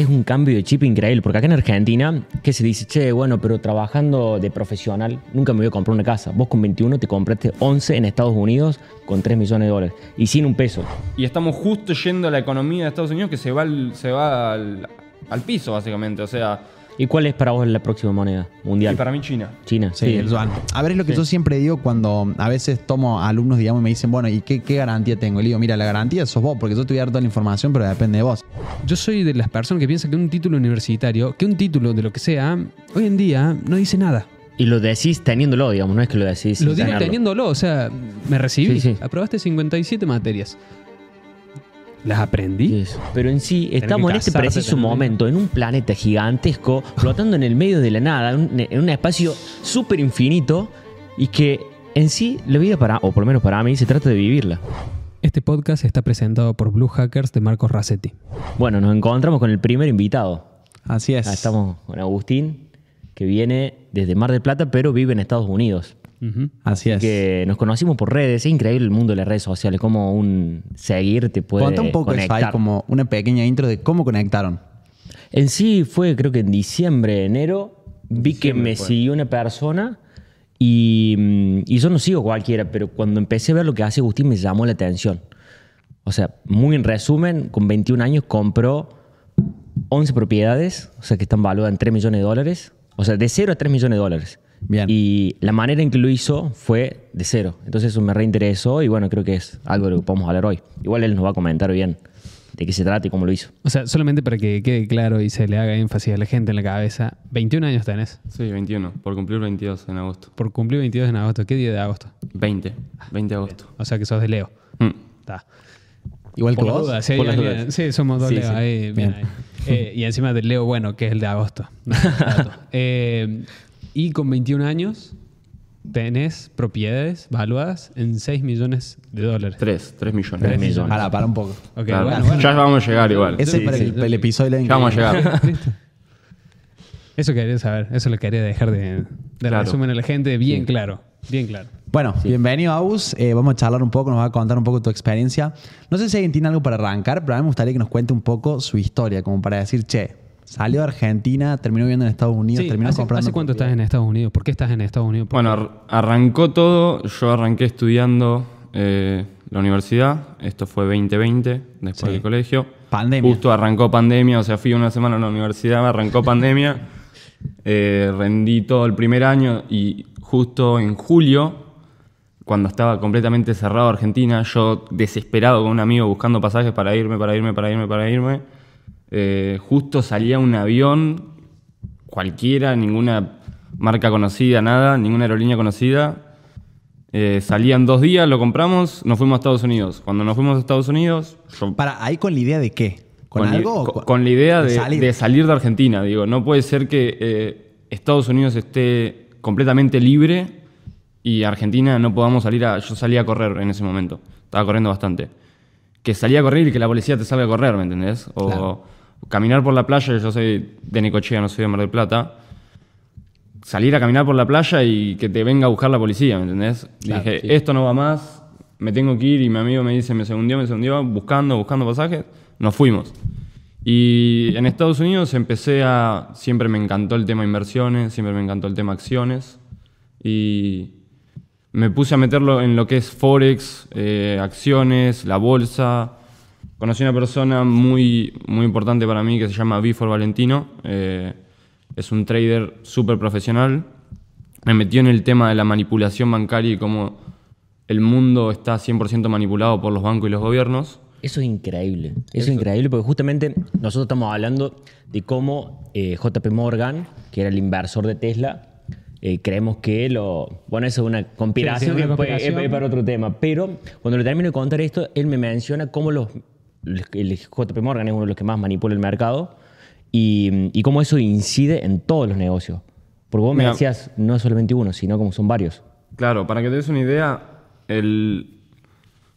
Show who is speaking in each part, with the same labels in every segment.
Speaker 1: es un cambio de chip increíble, porque acá en Argentina, que se dice, che, bueno, pero trabajando de profesional, nunca me voy a comprar una casa. Vos con 21 te compraste 11 en Estados Unidos con 3 millones de dólares y sin un peso.
Speaker 2: Y estamos justo yendo a la economía de Estados Unidos que se va al, se va al, al piso, básicamente. O sea,
Speaker 1: ¿Y cuál es para vos la próxima moneda mundial?
Speaker 2: y para mí China.
Speaker 1: China,
Speaker 3: Sí, el yuan. A ver, es lo que yo siempre digo cuando a veces tomo alumnos, digamos, y me dicen, bueno, ¿y qué, qué garantía tengo? Y le digo, mira, la garantía sos vos, porque yo te voy a dar toda la información, pero depende de vos.
Speaker 4: Yo soy de las personas que piensan que un título universitario, que un título de lo que sea, hoy en día no dice nada.
Speaker 1: Y lo decís teniéndolo, digamos, no es que lo decís.
Speaker 4: Lo digo
Speaker 1: tenerlo.
Speaker 4: teniéndolo, o sea, me recibí,
Speaker 1: Sí, sí.
Speaker 4: aprobaste 57 materias. Las aprendí.
Speaker 1: Sí. Pero en sí, estamos en este preciso momento, en un planeta gigantesco, flotando en el medio de la nada, un- en un espacio súper infinito, y que en sí, la vida para, o por lo menos para mí, se trata de vivirla.
Speaker 4: Este podcast está presentado por Blue Hackers de Marcos Rassetti.
Speaker 1: Bueno, nos encontramos con el primer invitado.
Speaker 3: Así es.
Speaker 1: Estamos con Agustín, que viene desde Mar del Plata, pero vive en Estados Unidos.
Speaker 3: Así es.
Speaker 1: Que nos conocimos por redes. Es increíble el mundo de las redes sociales, cómo un seguir te puede
Speaker 3: Cuenta un poco eso
Speaker 1: conectar.
Speaker 3: ahí, como una pequeña intro de cómo conectaron.
Speaker 1: En sí fue, creo que en diciembre, enero, vi que me siguió una persona y, mm, y yo no sigo cualquiera, pero cuando empecé a ver lo que hace Agustín me llamó la atención. O sea, muy en resumen, con 21 años compró 11 propiedades, o sea, que están valuadas en 3 millones de dólares. O sea, de 0 a 3 millones de dólares.
Speaker 3: Bien.
Speaker 1: Y la manera en que lo hizo fue de cero. Entonces eso me reinteresó y bueno, creo que es algo de lo que podemos hablar hoy. Igual él nos va a comentar bien de qué se trata y cómo lo hizo.
Speaker 4: O sea, solamente para que quede claro y se le haga énfasis a la gente en la cabeza. 21 años tenés.
Speaker 2: Sí, 21. Por cumplir 22 en agosto.
Speaker 4: Por cumplir 22 en agosto. ¿Qué día de agosto?
Speaker 2: 20. 20 de agosto.
Speaker 4: O sea que sos de Leo.
Speaker 2: Mm.
Speaker 4: Está.
Speaker 3: Igual que
Speaker 4: Por
Speaker 3: vos.
Speaker 4: dudas, sí,
Speaker 1: Por las
Speaker 4: sí, somos dos
Speaker 1: Sí,
Speaker 4: Leo
Speaker 1: sí.
Speaker 4: ahí, bien
Speaker 3: Bien.
Speaker 4: ahí. Eh, y encima del Leo bueno, que es el de agosto. Eh, y con 21 años tenés propiedades valuadas en 6 millones de dólares.
Speaker 2: 3. 3 millones.
Speaker 1: Tres millones.
Speaker 3: Para, para un poco.
Speaker 4: Ok,
Speaker 2: Claro.
Speaker 4: bueno, bueno.
Speaker 2: Ya vamos a llegar igual.
Speaker 3: Ese es para el, para el episodio
Speaker 2: Ya vamos a llegar.
Speaker 4: Eso quería saber, eso lo quería dejar de, de
Speaker 2: Claro.
Speaker 4: resumen a la gente bien claro, bien claro.
Speaker 3: Bueno, bienvenido, Agus. Eh, vamos a charlar un poco, nos va a contar un poco tu experiencia. No sé si alguien tiene algo para arrancar, pero a mí me gustaría que nos cuente un poco su historia, como para decir, che, salió de Argentina, terminó viviendo en Estados Unidos,
Speaker 4: Sí,
Speaker 3: terminó
Speaker 4: ¿hace,
Speaker 3: comprando.
Speaker 4: hace cuánto estás en Estados Unidos? ¿Por qué estás en Estados Unidos?
Speaker 2: Bueno, ar- arrancó todo. Yo arranqué estudiando eh, la universidad. Esto fue 2020, después
Speaker 3: Sí.
Speaker 2: del colegio.
Speaker 3: Pandemia.
Speaker 2: Justo arrancó pandemia, o sea, fui una semana a la universidad, arrancó pandemia. Eh, rendí todo el primer año y justo en julio, cuando estaba completamente cerrado Argentina, yo desesperado con un amigo buscando pasajes para irme, para irme, para irme, para irme. Eh, justo salía un avión cualquiera, ninguna marca conocida, nada, ninguna aerolínea conocida. Eh, salían dos días, lo compramos, nos fuimos a Estados Unidos. Cuando nos fuimos a Estados Unidos, yo
Speaker 3: Para, ahí con la idea de qué? ¿Con,
Speaker 2: li-
Speaker 3: algo? o
Speaker 2: con, con la idea de,
Speaker 3: salir?
Speaker 2: de salir de Argentina. Digo, no puede ser que eh, Estados Unidos esté completamente libre y Argentina no podamos salir a. Yo salía a correr en ese momento. Estaba corriendo bastante. Que salía a correr y que la policía te salga a correr, ¿me entendés? O
Speaker 3: Claro.
Speaker 2: Caminar por la playa, yo soy de Necochea, no soy de Mar del Plata. Salir a caminar por la playa y que te venga a buscar la policía, ¿me entendés?
Speaker 3: Claro,
Speaker 2: Dije,
Speaker 3: sí.
Speaker 2: esto no va más, me tengo que ir y mi amigo me dice, me segundió, me segundió, buscando, buscando pasajes, nos fuimos. Y en Estados Unidos empecé a, siempre me encantó el tema inversiones, siempre me encantó el tema acciones y me puse a meterlo en lo que es Forex, eh, acciones, la bolsa. Conocí una persona muy, muy importante para mí que se llama Bifor Valentino. eh, es un trader súper profesional. Me metió en el tema de la manipulación bancaria y cómo el mundo está 100% manipulado por los bancos y los gobiernos.
Speaker 1: Eso es increíble. Eso, es increíble porque justamente nosotros estamos hablando de cómo eh, JP Morgan, que era el inversor de Tesla, eh, creemos que lo... Bueno, eso es una conspiración
Speaker 4: Sí, sí, una
Speaker 1: que puede-
Speaker 4: conspiración.
Speaker 1: es, es para otro tema. Pero cuando le termino de contar esto, él me menciona cómo los, el JP Morgan es uno de los que más manipula el mercado y, y cómo eso incide en todos los negocios. Porque vos me decías, no es solamente uno, sino como son varios.
Speaker 2: Claro, para que te des una idea, el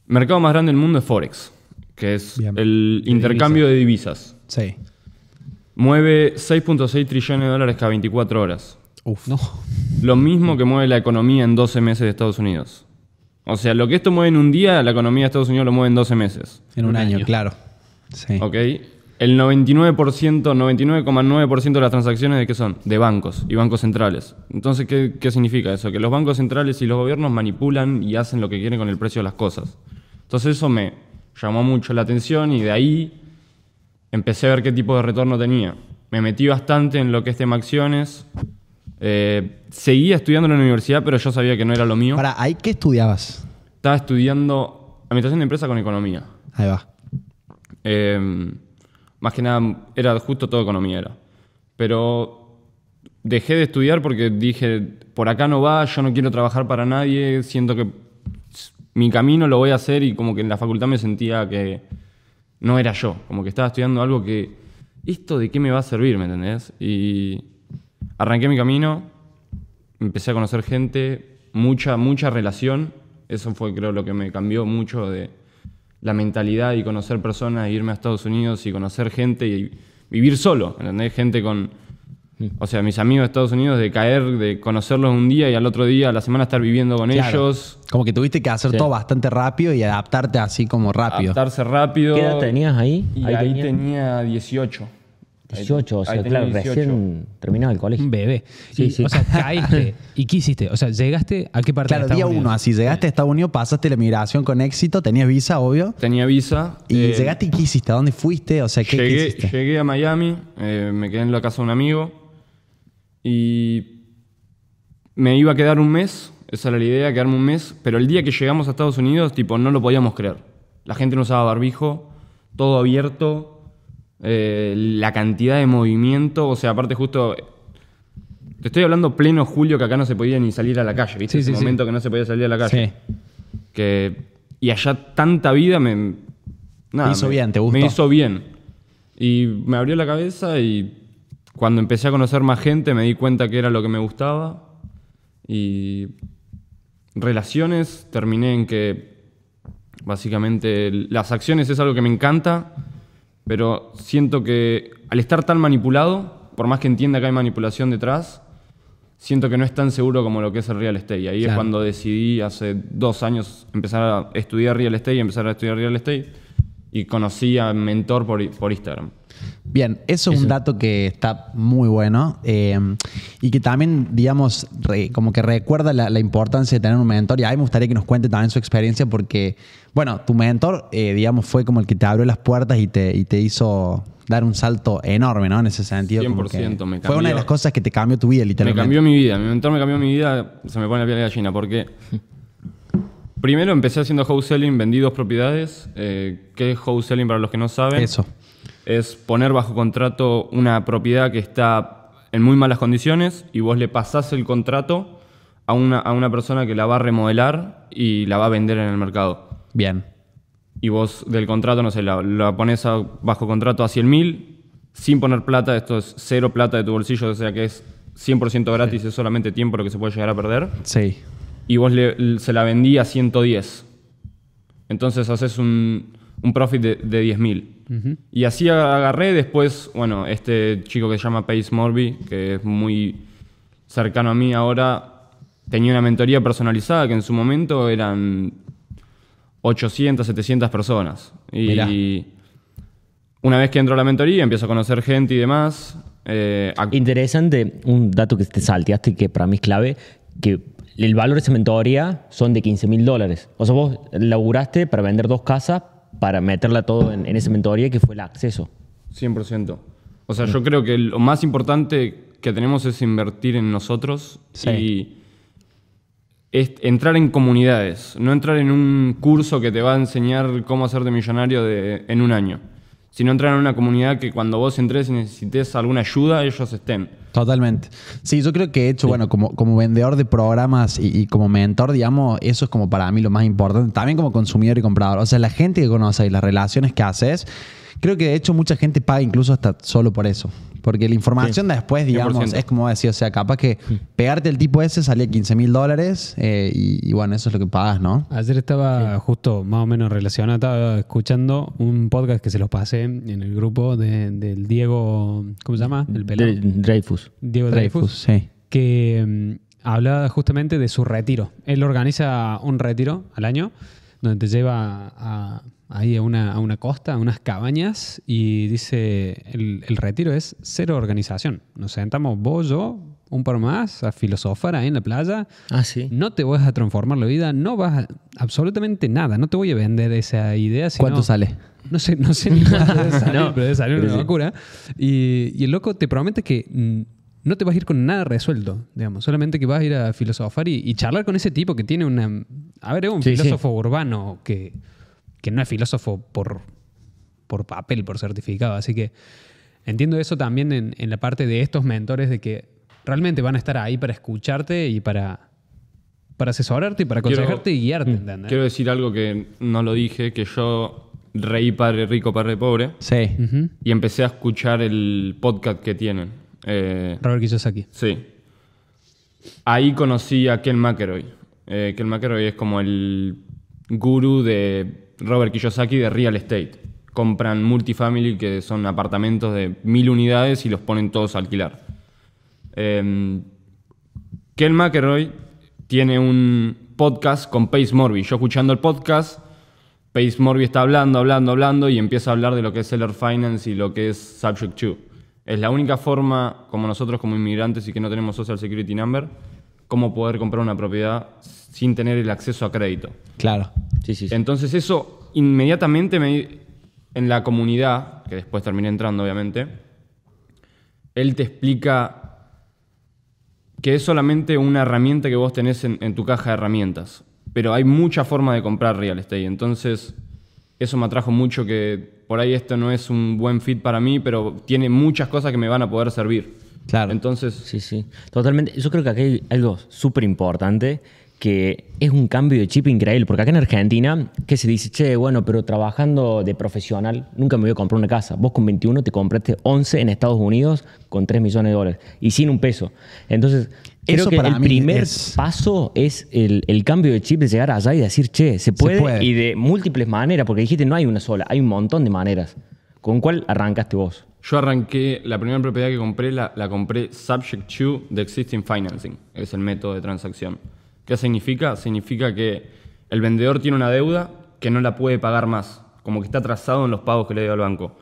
Speaker 2: mercado más grande del mundo es Forex, que es
Speaker 3: Bien.
Speaker 2: el intercambio de divisas.
Speaker 3: Sí.
Speaker 2: Mueve 6.6 trillones de dólares cada 24 horas.
Speaker 3: Uf.
Speaker 4: No.
Speaker 2: Lo mismo que mueve la economía en 12 meses de Estados Unidos. O sea, lo que esto mueve en un día, la economía de Estados Unidos lo mueve en 12 meses.
Speaker 3: En un,
Speaker 4: Un
Speaker 3: año,
Speaker 4: año.
Speaker 3: claro. Sí.
Speaker 2: ¿Ok? El 99%, 99,9% de las transacciones de qué son? De bancos y bancos centrales. Entonces, ¿qué, ¿qué significa eso? Que los bancos centrales y los gobiernos manipulan y hacen lo que quieren con el precio de las cosas. Entonces eso me llamó mucho la atención y de ahí empecé a ver qué tipo de retorno tenía. Me metí bastante en lo que es tema acciones. Eh, seguía estudiando en la universidad, pero yo sabía que no era lo mío.
Speaker 3: Para, ¿ahí qué estudiabas?
Speaker 2: Estaba estudiando administración de empresa con economía.
Speaker 3: Ahí va.
Speaker 2: Eh, más que nada, era justo todo economía era. Pero dejé de estudiar porque dije, por acá no va, yo no quiero trabajar para nadie, siento que mi camino lo voy a hacer y como que en la facultad me sentía que no era yo, como que estaba estudiando algo que, ¿esto de qué me va a servir, me entendés? Y arranqué mi camino, empecé a conocer gente, mucha, mucha relación, eso fue creo lo que me cambió mucho de la mentalidad y conocer personas, irme a Estados Unidos y conocer gente y vivir solo, ¿entendés? Gente con... O sea, mis amigos de Estados Unidos, de caer, de conocerlos un día y al otro día, a la semana, estar viviendo con
Speaker 3: Claro.
Speaker 2: ellos,
Speaker 3: Como que tuviste que hacer
Speaker 1: Sí.
Speaker 3: todo bastante rápido y adaptarte así como rápido.
Speaker 2: adaptarse rápido.
Speaker 1: ¿Qué edad tenías ahí?
Speaker 2: Y ahí, tenía 18.
Speaker 1: 18, o
Speaker 2: Ahí
Speaker 1: sea,
Speaker 2: tenía
Speaker 1: claro,
Speaker 2: 18.
Speaker 1: recién terminaba el colegio.
Speaker 4: Un bebé.
Speaker 1: Sí,
Speaker 4: Y,
Speaker 1: sí.
Speaker 4: O sea, caíste. ¿Y qué hiciste? O sea, llegaste a qué parte
Speaker 3: Claro,
Speaker 4: de
Speaker 3: día
Speaker 4: Estados
Speaker 3: uno,
Speaker 4: Unidos?
Speaker 3: así llegaste a Estados Unidos, pasaste la migración con éxito, tenías visa, obvio.
Speaker 2: Tenía visa.
Speaker 3: Y
Speaker 2: eh,
Speaker 3: llegaste y qué hiciste, ¿a dónde fuiste? O sea, ¿qué, qué
Speaker 2: llegué,
Speaker 3: hiciste?
Speaker 2: llegué a Miami, eh, me quedé en la casa de un amigo y me iba a quedar un mes, esa era la idea, quedarme un mes, pero el día que llegamos a Estados Unidos, tipo, no lo podíamos creer. La gente no usaba barbijo, todo abierto, eh, la cantidad de movimiento, o sea, aparte justo... Te estoy hablando pleno julio que acá no se podía ni salir a la calle, ¿viste?
Speaker 4: Sí,
Speaker 2: Ese
Speaker 4: sí, sí.
Speaker 2: momento que no se podía salir a la calle.
Speaker 3: Sí.
Speaker 2: Que, y allá tanta vida me... Nada,
Speaker 3: hizo
Speaker 2: me-
Speaker 3: bien, ¿te gustó?
Speaker 2: Me hizo bien. Y me abrió la cabeza y cuando empecé a conocer más gente me di cuenta que era lo que me gustaba. Y relaciones terminé en que básicamente las acciones es algo que me encanta, pero siento que al estar tan manipulado, por más que entienda que hay manipulación detrás, siento que no es tan seguro como lo que es el real estate. Y ahí es cuando decidí hace dos años empezar a estudiar real estate y empezar a estudiar real estate. Y conocí a mentor por, por Instagram.
Speaker 3: Bien, eso es un dato que está muy bueno eh, y que también, digamos, re- como que recuerda la, la importancia de tener un mentor. Y a mí me gustaría que nos cuente también su experiencia porque, bueno, tu mentor, eh, digamos, fue como el que te abrió las puertas y te, y te hizo dar un salto enorme, ¿no? En ese sentido. como que
Speaker 2: 100% me
Speaker 3: Fue una de
Speaker 2: cambió.
Speaker 3: las cosas que te cambió tu vida,
Speaker 2: Me
Speaker 3: literalmente.
Speaker 2: cambió mi vida. Mi mentor me cambió mi vida. Se me pone la piel de gallina. Porque primero empecé haciendo wholesaling, vendí dos propiedades. Eh, ¿Qué es wholesaling para los que no saben?
Speaker 3: Eso.
Speaker 2: Es poner bajo contrato una propiedad que está en muy malas condiciones y vos le pasás el contrato a una, a una persona que la va a remodelar y la va a vender en el mercado.
Speaker 3: Bien.
Speaker 2: Y vos del contrato, no sé, la, la pones a- bajo contrato a 100 mil, sin poner plata, esto es cero plata de tu bolsillo, o sea que es 100% gratis, es solamente tiempo lo que se puede llegar a perder.
Speaker 3: Sí.
Speaker 2: Y vos le- se la vendí a 110. Entonces haces un, un profit de, de 10 mil. Y así agarré después, bueno, este chico que se llama Pace Morby, que es muy cercano a mí ahora, tenía una mentoría personalizada que en su momento eran 800, 700 personas.
Speaker 3: Mirá.
Speaker 2: Y una vez que entró a la mentoría, empiezo a conocer gente y demás. eh,
Speaker 1: Interesante, un dato que te salteaste que para mí es clave, que el valor de esa mentoría son de 15 mil dólares. O sea, vos laburaste para vender dos casas para meterla todo en, en esa mentoría que fue el acceso.
Speaker 2: 100%. O sea, yo creo que lo más importante que tenemos es invertir en nosotros
Speaker 3: Sí.
Speaker 2: y es entrar en comunidades, no entrar en un curso que te va a enseñar cómo hacerte millonario de- en un año, sino entrar en una comunidad que cuando vos entres y necesites alguna ayuda, ellos estén.
Speaker 3: Totalmente. Sí, yo creo que he hecho, bueno, como, como vendedor de programas y, y como mentor, digamos, eso es como para mí lo más importante. También como consumidor y comprador. O sea, la gente que conoces y las relaciones que haces, creo que de hecho mucha gente paga incluso hasta solo por eso. Porque la información de después, digamos,
Speaker 2: 100%.
Speaker 3: es como decía, o sea, capaz que pegarte el tipo ese salía 15 mil dólares eh, y, y bueno, eso es lo que pagas, ¿no?
Speaker 4: Ayer estaba justo más o menos relacionado, estaba escuchando un podcast que se los pasé en el grupo de- del Diego, ¿cómo se llama? El.
Speaker 1: De- Dreyfus.
Speaker 4: Diego
Speaker 3: Dreyfus,
Speaker 4: Dreyfus,
Speaker 3: sí.
Speaker 4: que mm, hablaba justamente de su retiro. Él organiza un retiro al año donde te lleva a, ahí a una, a una costa, a unas cabañas, y dice, el, el retiro es cero organización. Nos sentamos vos, yo, un par más, a filosofar ahí en la playa.
Speaker 1: Ah, sí.
Speaker 4: No te vas a transformar la vida, no vas a absolutamente nada, no te voy a vender esa idea. sino-
Speaker 3: ¿Cuánto sale?
Speaker 4: No sé, no sé ni cuánto salir,
Speaker 1: No,
Speaker 4: pero debe salir una
Speaker 1: sí.
Speaker 4: locura. Y, y el loco te promete que mm, no te vas a ir con nada resuelto, digamos. Solamente que vas a ir a filosofar y, y charlar con ese tipo que tiene una... A ver, es un
Speaker 1: Sí, sí.
Speaker 4: filósofo urbano que, que no es filósofo por, por papel, por certificado. Así que entiendo eso también en, en la parte de estos mentores de que realmente van a estar ahí para escucharte y para, para asesorarte y para
Speaker 2: Quiero-
Speaker 4: aconsejarte y guiarte. ¿entendés?
Speaker 2: Quiero decir algo que no lo dije, que yo reí padre rico, padre pobre,
Speaker 3: Sí.
Speaker 2: Y empecé a escuchar el podcast que tienen. Eh,
Speaker 4: Robert Kiyosaki.
Speaker 2: sí. Ahí conocí a Ken McElroy. Eh, Ken McElroy es como el gurú de Robert Kiyosaki de real estate. Compran multifamily, que son apartamentos de mil unidades, y los ponen todos a alquilar. Eh, Ken McElroy tiene un podcast con Pace Morby. Yo escuchando el podcast, Pace Morby está hablando, hablando, hablando y empieza a hablar de lo que es Seller Finance y lo que es Subject to. Es la única forma, como nosotros como inmigrantes y que no tenemos Social Security Number, cómo poder comprar una propiedad sin tener el acceso a crédito.
Speaker 3: Claro.
Speaker 1: Sí, sí, sí.
Speaker 2: Entonces eso inmediatamente me, en la comunidad, que después terminé entrando obviamente, él te explica que es solamente una herramienta que vos tenés en, en tu caja de herramientas. Pero hay mucha forma de comprar real estate. Entonces eso me atrajo mucho que por ahí esto no es un buen fit para mí, pero tiene muchas cosas que me van a poder servir.
Speaker 3: Claro.
Speaker 2: Entonces,
Speaker 1: Sí, sí. Totalmente. Yo creo que aquí hay algo súper importante que es un cambio de chip increíble. Porque acá en Argentina, que se dice, che, bueno, pero trabajando de profesional, nunca me voy a comprar una casa. Vos con 21 te compraste 11 en Estados Unidos con 3 millones de dólares y sin un peso. Entonces, creo
Speaker 3: Eso
Speaker 1: que
Speaker 3: para
Speaker 1: el primer
Speaker 3: es-
Speaker 1: paso es el, el cambio de chip de llegar allá y decir, che, se puede,
Speaker 3: puede.
Speaker 1: y de múltiples maneras, porque dijiste no hay una sola, hay un montón de maneras. ¿Con cuál arrancaste vos?
Speaker 2: Yo arranqué, la primera propiedad que compré la, la compré subject to the existing financing, es el método de transacción. ¿Qué significa? Significa que el vendedor tiene una deuda que no la puede pagar más, como que está atrasado en los pagos que le dio al banco.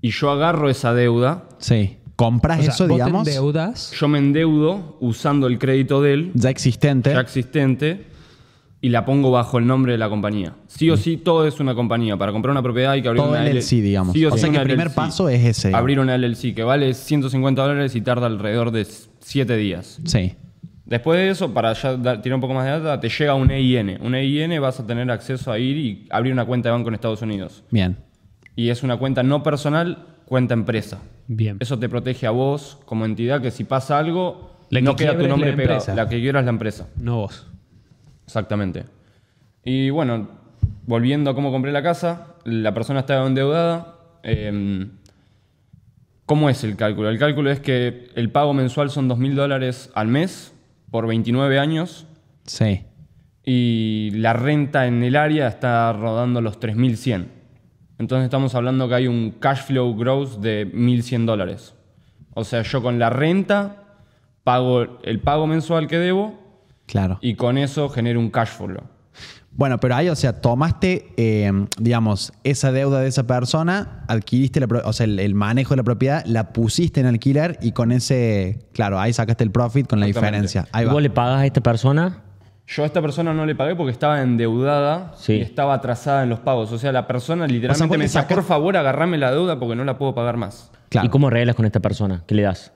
Speaker 2: Y yo agarro esa deuda,
Speaker 3: Sí. Compras
Speaker 4: O sea,
Speaker 3: eso,
Speaker 4: vos te
Speaker 3: digamos,
Speaker 4: endeudas
Speaker 2: yo me endeudo usando el crédito de él,
Speaker 3: ya existente.
Speaker 2: ya existente, y la pongo bajo el nombre de la compañía. Sí o sí, todo es una compañía. Para comprar una propiedad hay que abrir
Speaker 3: Todo
Speaker 2: una
Speaker 3: LLC, digamos.
Speaker 2: Sí
Speaker 3: O
Speaker 2: sí,
Speaker 3: sea que el primer
Speaker 2: LLC.
Speaker 3: paso es ese.
Speaker 2: Abrir una LLC que vale 150 dólares y tarda alrededor de 7 días.
Speaker 3: Sí.
Speaker 2: Después de eso, para ya dar- tirar un poco más de data, te llega un EIN. Un EIN vas a tener acceso a ir y abrir una cuenta de banco en Estados Unidos.
Speaker 3: Bien.
Speaker 2: Y es una cuenta no personal, cuenta empresa.
Speaker 4: bien.
Speaker 2: Eso te protege a vos como entidad que si pasa algo,
Speaker 4: La que
Speaker 2: no queda tu nombre
Speaker 4: la
Speaker 2: pegado. La que quiera es la empresa.
Speaker 4: No vos.
Speaker 2: Exactamente. Y bueno, volviendo a cómo compré la casa, la persona estaba endeudada. eh, ¿Cómo es el cálculo? El cálculo es que el pago mensual son 2.000 dólares al mes por 29 años
Speaker 3: Sí.
Speaker 2: y la renta en el área está rodando los 3.100. Entonces estamos hablando que hay un cash flow gross de 1.100 dólares. O sea, yo con la renta pago el pago mensual que debo
Speaker 3: Claro.
Speaker 2: y con eso genero un cash flow.
Speaker 3: Bueno, pero ahí, o sea, tomaste, eh, digamos, esa deuda de esa persona, adquiriste la o sea, el, el manejo de la propiedad, la pusiste en alquiler y con ese, claro, ahí sacaste el profit con la diferencia. Ahí va.
Speaker 1: ¿Vos le pagas a esta persona?
Speaker 2: Yo a esta persona no le pagué porque estaba endeudada
Speaker 1: Sí.
Speaker 2: y estaba atrasada en los pagos. O sea, la persona
Speaker 3: O sea,
Speaker 2: literalmente me decía, por favor, agarrame la deuda porque no la puedo pagar más.
Speaker 3: Claro.
Speaker 1: ¿Y cómo arreglas con esta persona? ¿Qué le das?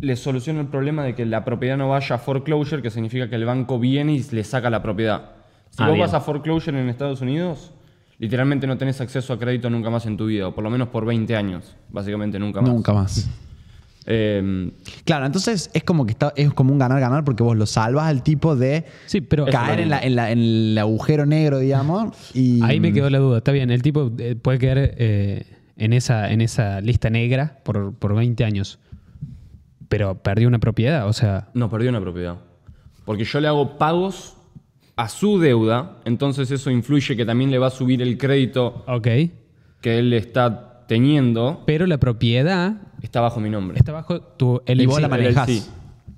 Speaker 2: Le soluciono el problema de que la propiedad no vaya a foreclosure, que significa que el banco viene y le saca la propiedad. Si
Speaker 1: Ah,
Speaker 2: vos
Speaker 1: bien.
Speaker 2: vas a foreclosure en Estados Unidos, literalmente no tenés acceso a crédito nunca más en tu vida, o por lo menos por 20 años. Básicamente nunca más.
Speaker 3: Nunca más.
Speaker 2: Eh,
Speaker 3: Claro, entonces es como que está, es como un ganar-ganar porque vos lo salvas al tipo de
Speaker 4: Sí, pero
Speaker 3: caer en, la- en la- en el agujero negro, digamos. Y,
Speaker 4: ahí me quedó la duda. Está bien, el tipo eh, puede quedar eh, en, esa, en esa lista negra por, por 20 años. Pero perdió una propiedad, o sea,
Speaker 2: no, perdió una propiedad. Porque yo le hago pagos a su deuda, entonces eso influye que también le va a subir el crédito
Speaker 4: ok.
Speaker 2: que él está teniendo,
Speaker 4: Pero la propiedad
Speaker 2: está bajo mi nombre.
Speaker 4: está bajo tu
Speaker 3: Y vos la manejás.
Speaker 2: LLC.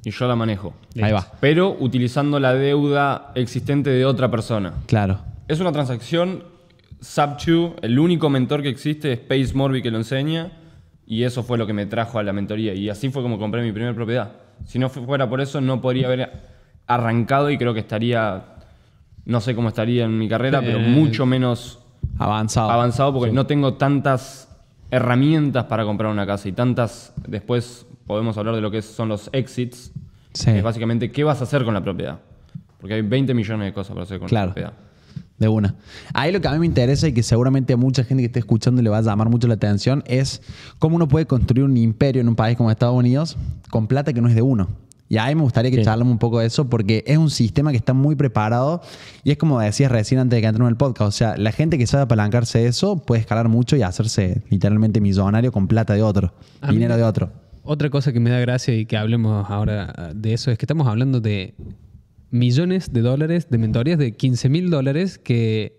Speaker 2: Y yo la manejo.
Speaker 3: Ahí va.
Speaker 2: Pero utilizando la deuda existente de otra persona.
Speaker 3: Claro.
Speaker 2: Es una transacción Sub2, el único mentor que existe es Pace Morby que lo enseña. Y eso fue lo que me trajo a la mentoría. Y así fue como compré mi primera propiedad. Si no fuera por eso, no podría haber arrancado y creo que estaría, no sé cómo estaría en mi carrera, pero
Speaker 4: Eh,
Speaker 2: mucho menos
Speaker 3: Avanzado.
Speaker 2: avanzado porque no tengo tantas herramientas para comprar una casa y tantas. Después podemos hablar de lo que son los exits.
Speaker 3: Sí.
Speaker 2: que es básicamente qué vas a hacer con la propiedad. Porque hay 20 millones de cosas para hacer con
Speaker 3: Claro.
Speaker 2: la propiedad.
Speaker 3: De una. Ahí lo que a mí me interesa y que seguramente a mucha gente que esté escuchando le va a llamar mucho la atención es cómo uno puede construir un imperio en un país como Estados Unidos con plata que no es de uno. Y ahí me gustaría que
Speaker 1: Sí.
Speaker 3: charlemos un poco de eso porque es un sistema que está muy preparado y es como decías recién antes de que entremos en el podcast. O sea, la gente que sabe apalancarse de eso puede escalar mucho y hacerse literalmente millonario con plata de otro,
Speaker 4: A
Speaker 3: dinero de otro.
Speaker 4: Otra cosa que me da gracia y que hablemos ahora ah, de eso es que estamos hablando de millones de dólares, de mentorías de 15 mil dólares que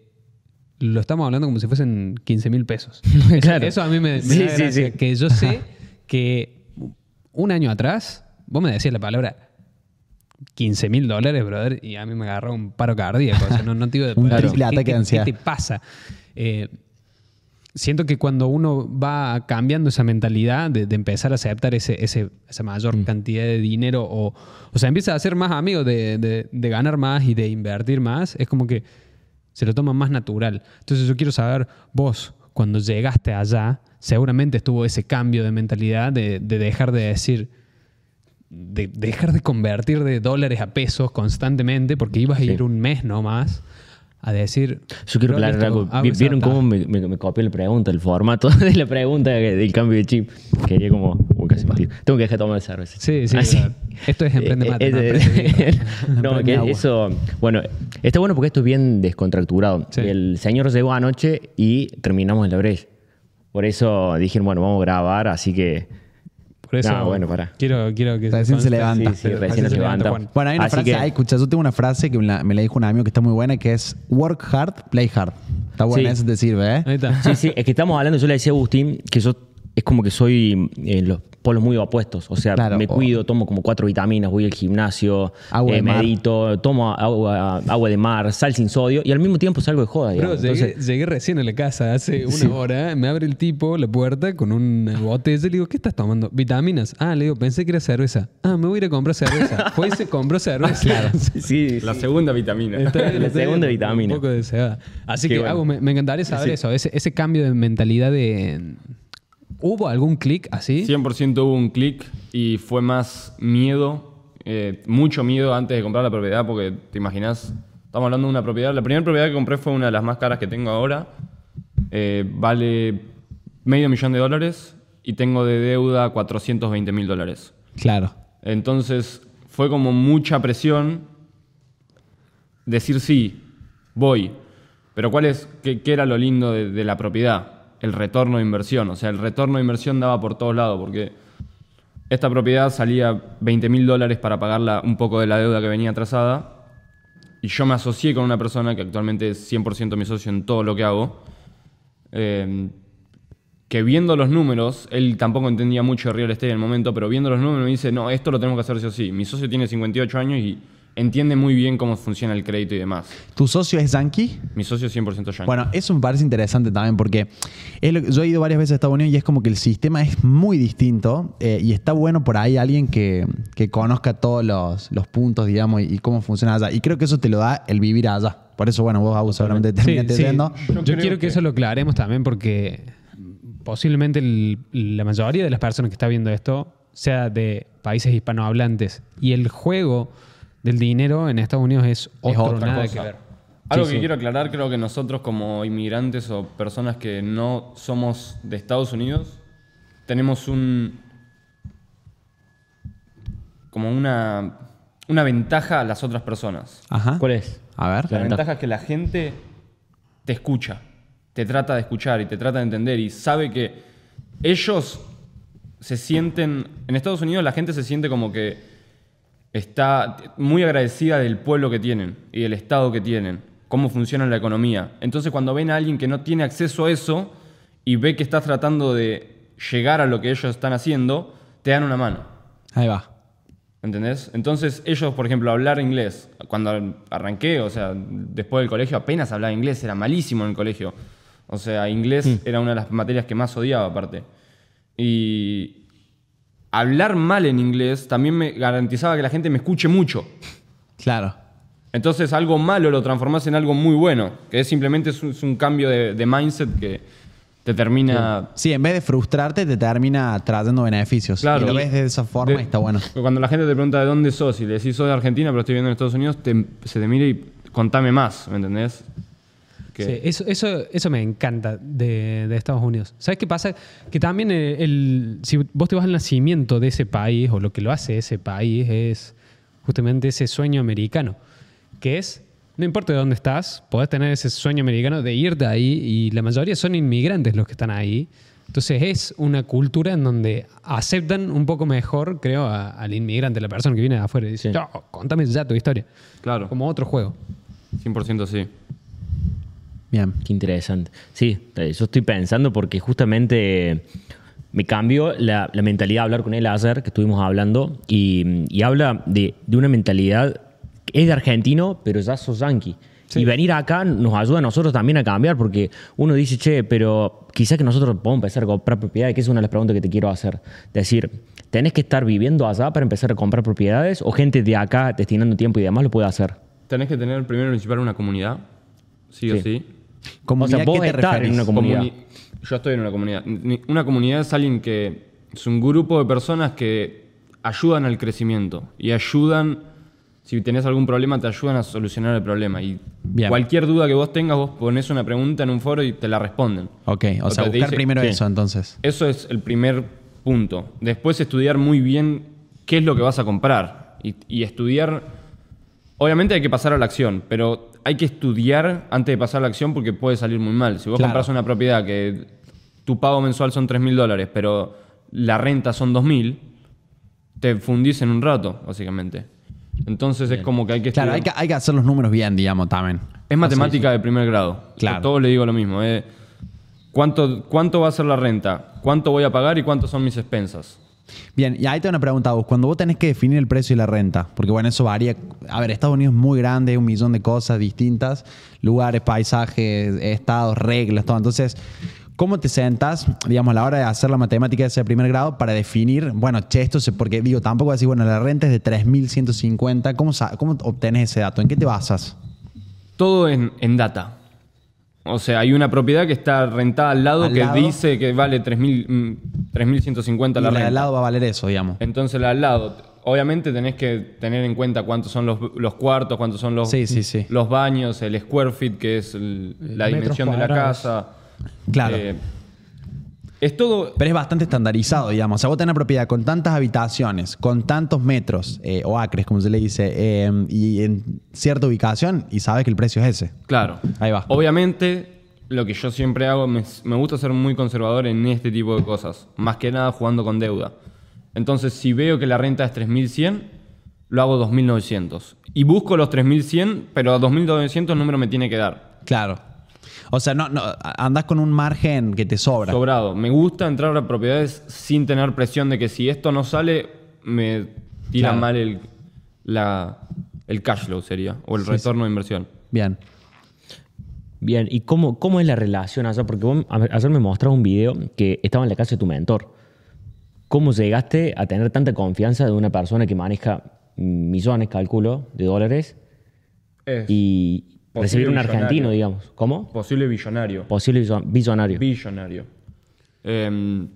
Speaker 4: lo estamos hablando como si fuesen 15 mil pesos. Eso,
Speaker 1: Claro.
Speaker 4: eso a mí me, me
Speaker 1: Sí,
Speaker 4: da
Speaker 1: sí, sí.
Speaker 4: que yo sé que un año atrás, vos me decías la palabra 15 mil dólares, brother, y a mí me agarró un paro cardíaco. O sea, no, no te digo de
Speaker 3: Un
Speaker 4: ¿qué-
Speaker 3: triple
Speaker 4: qué-
Speaker 3: ataque.
Speaker 4: ¿Qué te pasa? Eh, siento que cuando uno va cambiando esa mentalidad de, de empezar a aceptar ese, ese- esa mayor
Speaker 3: Mm.
Speaker 4: cantidad de dinero o, o sea, empieza a ser más amigo de, de- de ganar más y de invertir más, es como que se lo toma más natural. Entonces yo quiero saber, vos, cuando llegaste allá, seguramente estuvo ese cambio de mentalidad de, de dejar de decir, de, de dejar de convertir de dólares a pesos constantemente, porque ibas a ir un mes nomás, a decir...
Speaker 1: Yo quiero
Speaker 4: "Bro,
Speaker 1: aclarar algo. ¿Vieron
Speaker 4: data".
Speaker 1: cómo me, me, me copió la pregunta, el formato de la pregunta del cambio de chip? Quería como... Uy, casi me. Tengo que dejar de tomar cerveza.
Speaker 4: Sí, sí. Esto es Emprende
Speaker 1: Eh,
Speaker 4: Mate,
Speaker 1: eh,
Speaker 4: no
Speaker 1: que
Speaker 3: agua.
Speaker 1: eso... Bueno, está bueno porque esto es bien descontracturado.
Speaker 4: Sí.
Speaker 1: El señor llegó anoche y terminamos en la brecha. Por eso dijeron, bueno, vamos a grabar, así que...
Speaker 4: Por eso
Speaker 1: No, bueno, pará.
Speaker 4: Quiero, quiero que
Speaker 3: Recién se levanta.
Speaker 1: Sí, sí, recién
Speaker 4: se levanta. Juan.
Speaker 3: Bueno, hay una
Speaker 1: Así
Speaker 3: frase,
Speaker 1: que-
Speaker 3: ahí, escucha, yo tengo una frase que me la, me la dijo un amigo que está muy buena, que es work hard, play hard. Está buena,
Speaker 1: Sí.
Speaker 3: eso te sirve, ¿eh?
Speaker 4: Ahí está.
Speaker 1: Sí, sí, es que estamos hablando, yo le decía a Agustín que yo es como que soy en los polos muy opuestos. O sea,
Speaker 3: Claro,
Speaker 1: me
Speaker 3: o-
Speaker 1: cuido, tomo como cuatro vitaminas, voy al gimnasio,
Speaker 3: Agua de
Speaker 1: eh,
Speaker 3: mar.
Speaker 1: medito, tomo agua, agua de mar, sal sin sodio y al mismo tiempo salgo de joda. Digamos.
Speaker 4: llegué,
Speaker 1: Entonces,
Speaker 4: llegué recién a la casa hace una hora, me abre el tipo la puerta con un botella y le digo, ¿qué estás tomando? Vitaminas. Ah, le digo, pensé que era cerveza. Ah, me voy a ir a comprar cerveza. Fue y se compró cerveza. claro.
Speaker 1: sí,
Speaker 2: La
Speaker 1: sí.
Speaker 2: segunda vitamina.
Speaker 4: Está
Speaker 1: La segunda
Speaker 4: un-
Speaker 1: vitamina.
Speaker 4: Un poco de cebada. Así
Speaker 1: Qué
Speaker 4: que,
Speaker 1: bueno.
Speaker 4: Agus, me, me encantaría saber
Speaker 1: Sí.
Speaker 4: eso, ese, ese cambio de mentalidad de... ¿Hubo algún clic así?
Speaker 2: 100% hubo un clic y fue más miedo, eh, mucho miedo antes de comprar la propiedad, porque te imaginas, estamos hablando de una propiedad. La primera propiedad que compré fue una de las más caras que tengo ahora. Eh, vale medio millón de dólares y tengo de deuda 420 mil dólares.
Speaker 3: Claro.
Speaker 2: Entonces fue como mucha presión decir sí, voy. Pero ¿cuál es, qué, qué era lo lindo de, de la propiedad? El retorno de inversión. O sea, el retorno de inversión daba por todos lados, porque esta propiedad salía 20 mil dólares para pagarla un poco de la deuda que venía atrasada. Y yo me asocié con una persona que actualmente es 100% mi socio en todo lo que hago. eh, que viendo los números, él tampoco entendía mucho de real estate en el momento, pero viendo los números me dice, no, esto lo tenemos que hacer sí o sí. Mi socio tiene 58 años y entiende muy bien cómo funciona el crédito y demás.
Speaker 3: ¿Tu socio es yankee?
Speaker 2: Mi socio es 100% yankee.
Speaker 3: Bueno, eso me parece interesante también porque es lo que- yo he ido varias veces a Estados Unidos y es como que el sistema es muy distinto eh, y está bueno por ahí alguien que, que conozca todos los, los puntos, digamos, y, y cómo funciona allá. Y creo que eso te lo da el vivir allá. Por eso, bueno, vos, Agus, seguramente
Speaker 4: Sí,
Speaker 3: terminaste
Speaker 4: sí. Yo, quiero que,
Speaker 2: que-
Speaker 4: eso lo aclaremos también porque posiblemente el- la mayoría de las personas que está viendo esto sea de países hispanohablantes y el juego del dinero en Estados Unidos es otro
Speaker 3: otra
Speaker 4: nada
Speaker 2: cosa.
Speaker 4: que ver.
Speaker 2: Algo
Speaker 1: Sí,
Speaker 2: que
Speaker 1: sí.
Speaker 2: quiero aclarar, creo que nosotros como inmigrantes o personas que no somos de Estados Unidos, tenemos un... como una, una ventaja a las otras personas.
Speaker 3: Ajá.
Speaker 1: ¿Cuál es?
Speaker 3: A ver.
Speaker 2: La
Speaker 1: Claro.
Speaker 2: ventaja es que la gente te escucha, te trata de escuchar y te trata de entender y sabe que ellos se sienten, en Estados Unidos la gente se siente como que está muy agradecida del pueblo que tienen y del estado que tienen, cómo funciona la economía. Entonces cuando ven a alguien que no tiene acceso a eso y ve que estás tratando de llegar a lo que ellos están haciendo, te dan una mano.
Speaker 3: Ahí va.
Speaker 2: ¿Entendés? Entonces ellos, por ejemplo, hablar inglés, cuando arranqué, o sea, después del colegio apenas hablaba inglés, era malísimo en el colegio. O sea, inglés era una de las materias que más odiaba aparte. Y hablar mal en inglés también me garantizaba que la gente me escuche mucho.
Speaker 3: Claro.
Speaker 2: Entonces algo malo lo transformás en algo muy bueno, que es simplemente es un, es un cambio de, de mindset que te termina...
Speaker 3: Sí, en vez de frustrarte, te termina trayendo beneficios.
Speaker 2: Claro.
Speaker 3: Y lo ves de esa forma
Speaker 2: De-
Speaker 3: y está bueno.
Speaker 2: Cuando la gente te pregunta de dónde sos y le decís soy de Argentina pero estoy viviendo en Estados Unidos, te- se te mira y contame más, ¿me entendés? Que-
Speaker 4: Sí, eso, eso, eso me encanta de, de Estados Unidos. ¿Sabes qué pasa? Que también el, el- si vos te vas al nacimiento de ese país o lo que lo hace ese país es justamente ese sueño americano, que es, no importa de dónde estás, podés tener ese sueño americano de ir de ahí y la mayoría son inmigrantes los que están ahí. Entonces es una cultura en donde aceptan un poco mejor, creo, a- al inmigrante, la persona que viene de afuera y dice,
Speaker 1: Sí.
Speaker 4: "Yo, contame ya tu historia.
Speaker 2: Claro,
Speaker 4: Como otro juego.
Speaker 2: 100% sí.
Speaker 3: Bien.
Speaker 1: Qué interesante. Sí, eh, yo estoy pensando porque justamente me cambió la, la mentalidad de hablar con él ayer, que estuvimos hablando, y, y habla de, de una mentalidad que es de argentino, pero ya sos yanqui. Y venir acá nos ayuda a nosotros también a cambiar, porque uno dice, che, pero quizás que nosotros podemos empezar a comprar propiedades, que es una de las preguntas que te quiero hacer. Decir, ¿tenés que estar viviendo allá para empezar a comprar propiedades? ¿O gente de acá destinando tiempo y demás lo puede hacer?
Speaker 2: Tenés que tener primero principal una comunidad, sí, o
Speaker 1: Sí.
Speaker 3: Comunidad,
Speaker 1: O sea, vos
Speaker 3: ¿qué te
Speaker 1: estar en
Speaker 3: referís?
Speaker 1: una comunidad.
Speaker 2: Comuni- Yo estoy en una comunidad. Ni- Una comunidad es alguien que es un grupo de personas que ayudan al crecimiento y ayudan, si tenés algún problema, te ayudan a solucionar el problema. Y
Speaker 3: Bien.
Speaker 2: cualquier duda que vos tengas, vos pones una pregunta en un foro y te la responden.
Speaker 3: Ok, o,
Speaker 2: O
Speaker 3: sea, buscar
Speaker 2: dice-
Speaker 3: primero eso entonces.
Speaker 2: Eso es el primer punto. Después estudiar muy bien qué es lo que vas a comprar. Y, y estudiar, obviamente hay que pasar a la acción, pero hay que estudiar antes de pasar a la acción porque puede salir muy mal. Si vos
Speaker 3: Claro.
Speaker 2: compras una propiedad que tu pago mensual son 3 mil dólares, pero la renta son 2 mil, te fundís en un rato, básicamente. Entonces es como que hay que estudiar.
Speaker 3: Claro, hay que, hay que hacer los números bien, digamos, también.
Speaker 2: Es matemática de primer grado.
Speaker 3: Claro.
Speaker 2: A todos le digo lo mismo. eh. ¿Cuánto, ¿Cuánto va a ser la renta? ¿Cuánto voy a pagar y cuántos son mis expensas?
Speaker 3: Bien, y ahí te una pregunta, vos. Cuando vos tenés que definir el precio y la renta, porque bueno, eso varía. A ver, Estados Unidos es muy grande, hay un millón de cosas distintas, lugares, paisajes, estados, reglas, todo. Entonces, ¿cómo te sentás, digamos, a la hora de hacer la matemática de ese primer grado para definir, bueno, che, esto se, porque digo, tampoco decir, bueno, la renta es de 3.150, ¿cómo, ¿cómo obtenés ese dato? ¿En qué te basas?
Speaker 2: Todo en, en data. O sea, hay una propiedad que está rentada al lado
Speaker 3: Al
Speaker 2: que
Speaker 3: lado.
Speaker 2: dice que vale 3.000, mm, 3.150
Speaker 3: Y
Speaker 2: la
Speaker 3: la de
Speaker 2: renta.
Speaker 3: al lado va a valer eso, digamos.
Speaker 2: Entonces la al lado, obviamente tenés que tener en cuenta cuántos son los, los cuartos, cuántos son los,
Speaker 3: Sí, sí, sí.
Speaker 2: los baños, el square feet, que es el- la
Speaker 4: Metros
Speaker 2: dimensión de la casa.
Speaker 3: Claro.
Speaker 2: Eh, es todo
Speaker 3: Pero es bastante estandarizado, digamos. O sea, vos tenés una propiedad con tantas habitaciones, con tantos metros eh, o acres, como se le dice, eh, y en cierta ubicación, y sabes que el precio es ese.
Speaker 2: Claro.
Speaker 3: Ahí va.
Speaker 2: Obviamente, lo que yo siempre hago, me, me gusta ser muy conservador en este tipo de cosas. Más que nada jugando con deuda. Entonces, si veo que la renta es 3.100, lo hago 2.900. Y busco los 3.100, pero a 2.900 el número me tiene que dar.
Speaker 3: Claro. O sea, no, no, andás con un margen que te sobra.
Speaker 2: Sobrado. Me gusta entrar a propiedades sin tener presión de que si esto no sale, me tira
Speaker 3: Claro.
Speaker 2: mal el, la- el cash flow sería, o el retorno de inversión.
Speaker 3: Bien.
Speaker 1: Bien, ¿y cómo, cómo es la relación allá? Porque vos ayer me mostrabas un video que estaba en la casa de tu mentor. ¿Cómo llegaste a tener tanta confianza de una persona que maneja millones, calculo, de dólares
Speaker 2: Es
Speaker 1: y
Speaker 2: Posible
Speaker 1: recibir un
Speaker 2: billonario.
Speaker 1: argentino, digamos? ¿Cómo?
Speaker 2: posible billonario.
Speaker 1: Posible billo- billonario.
Speaker 2: Billonario. Em,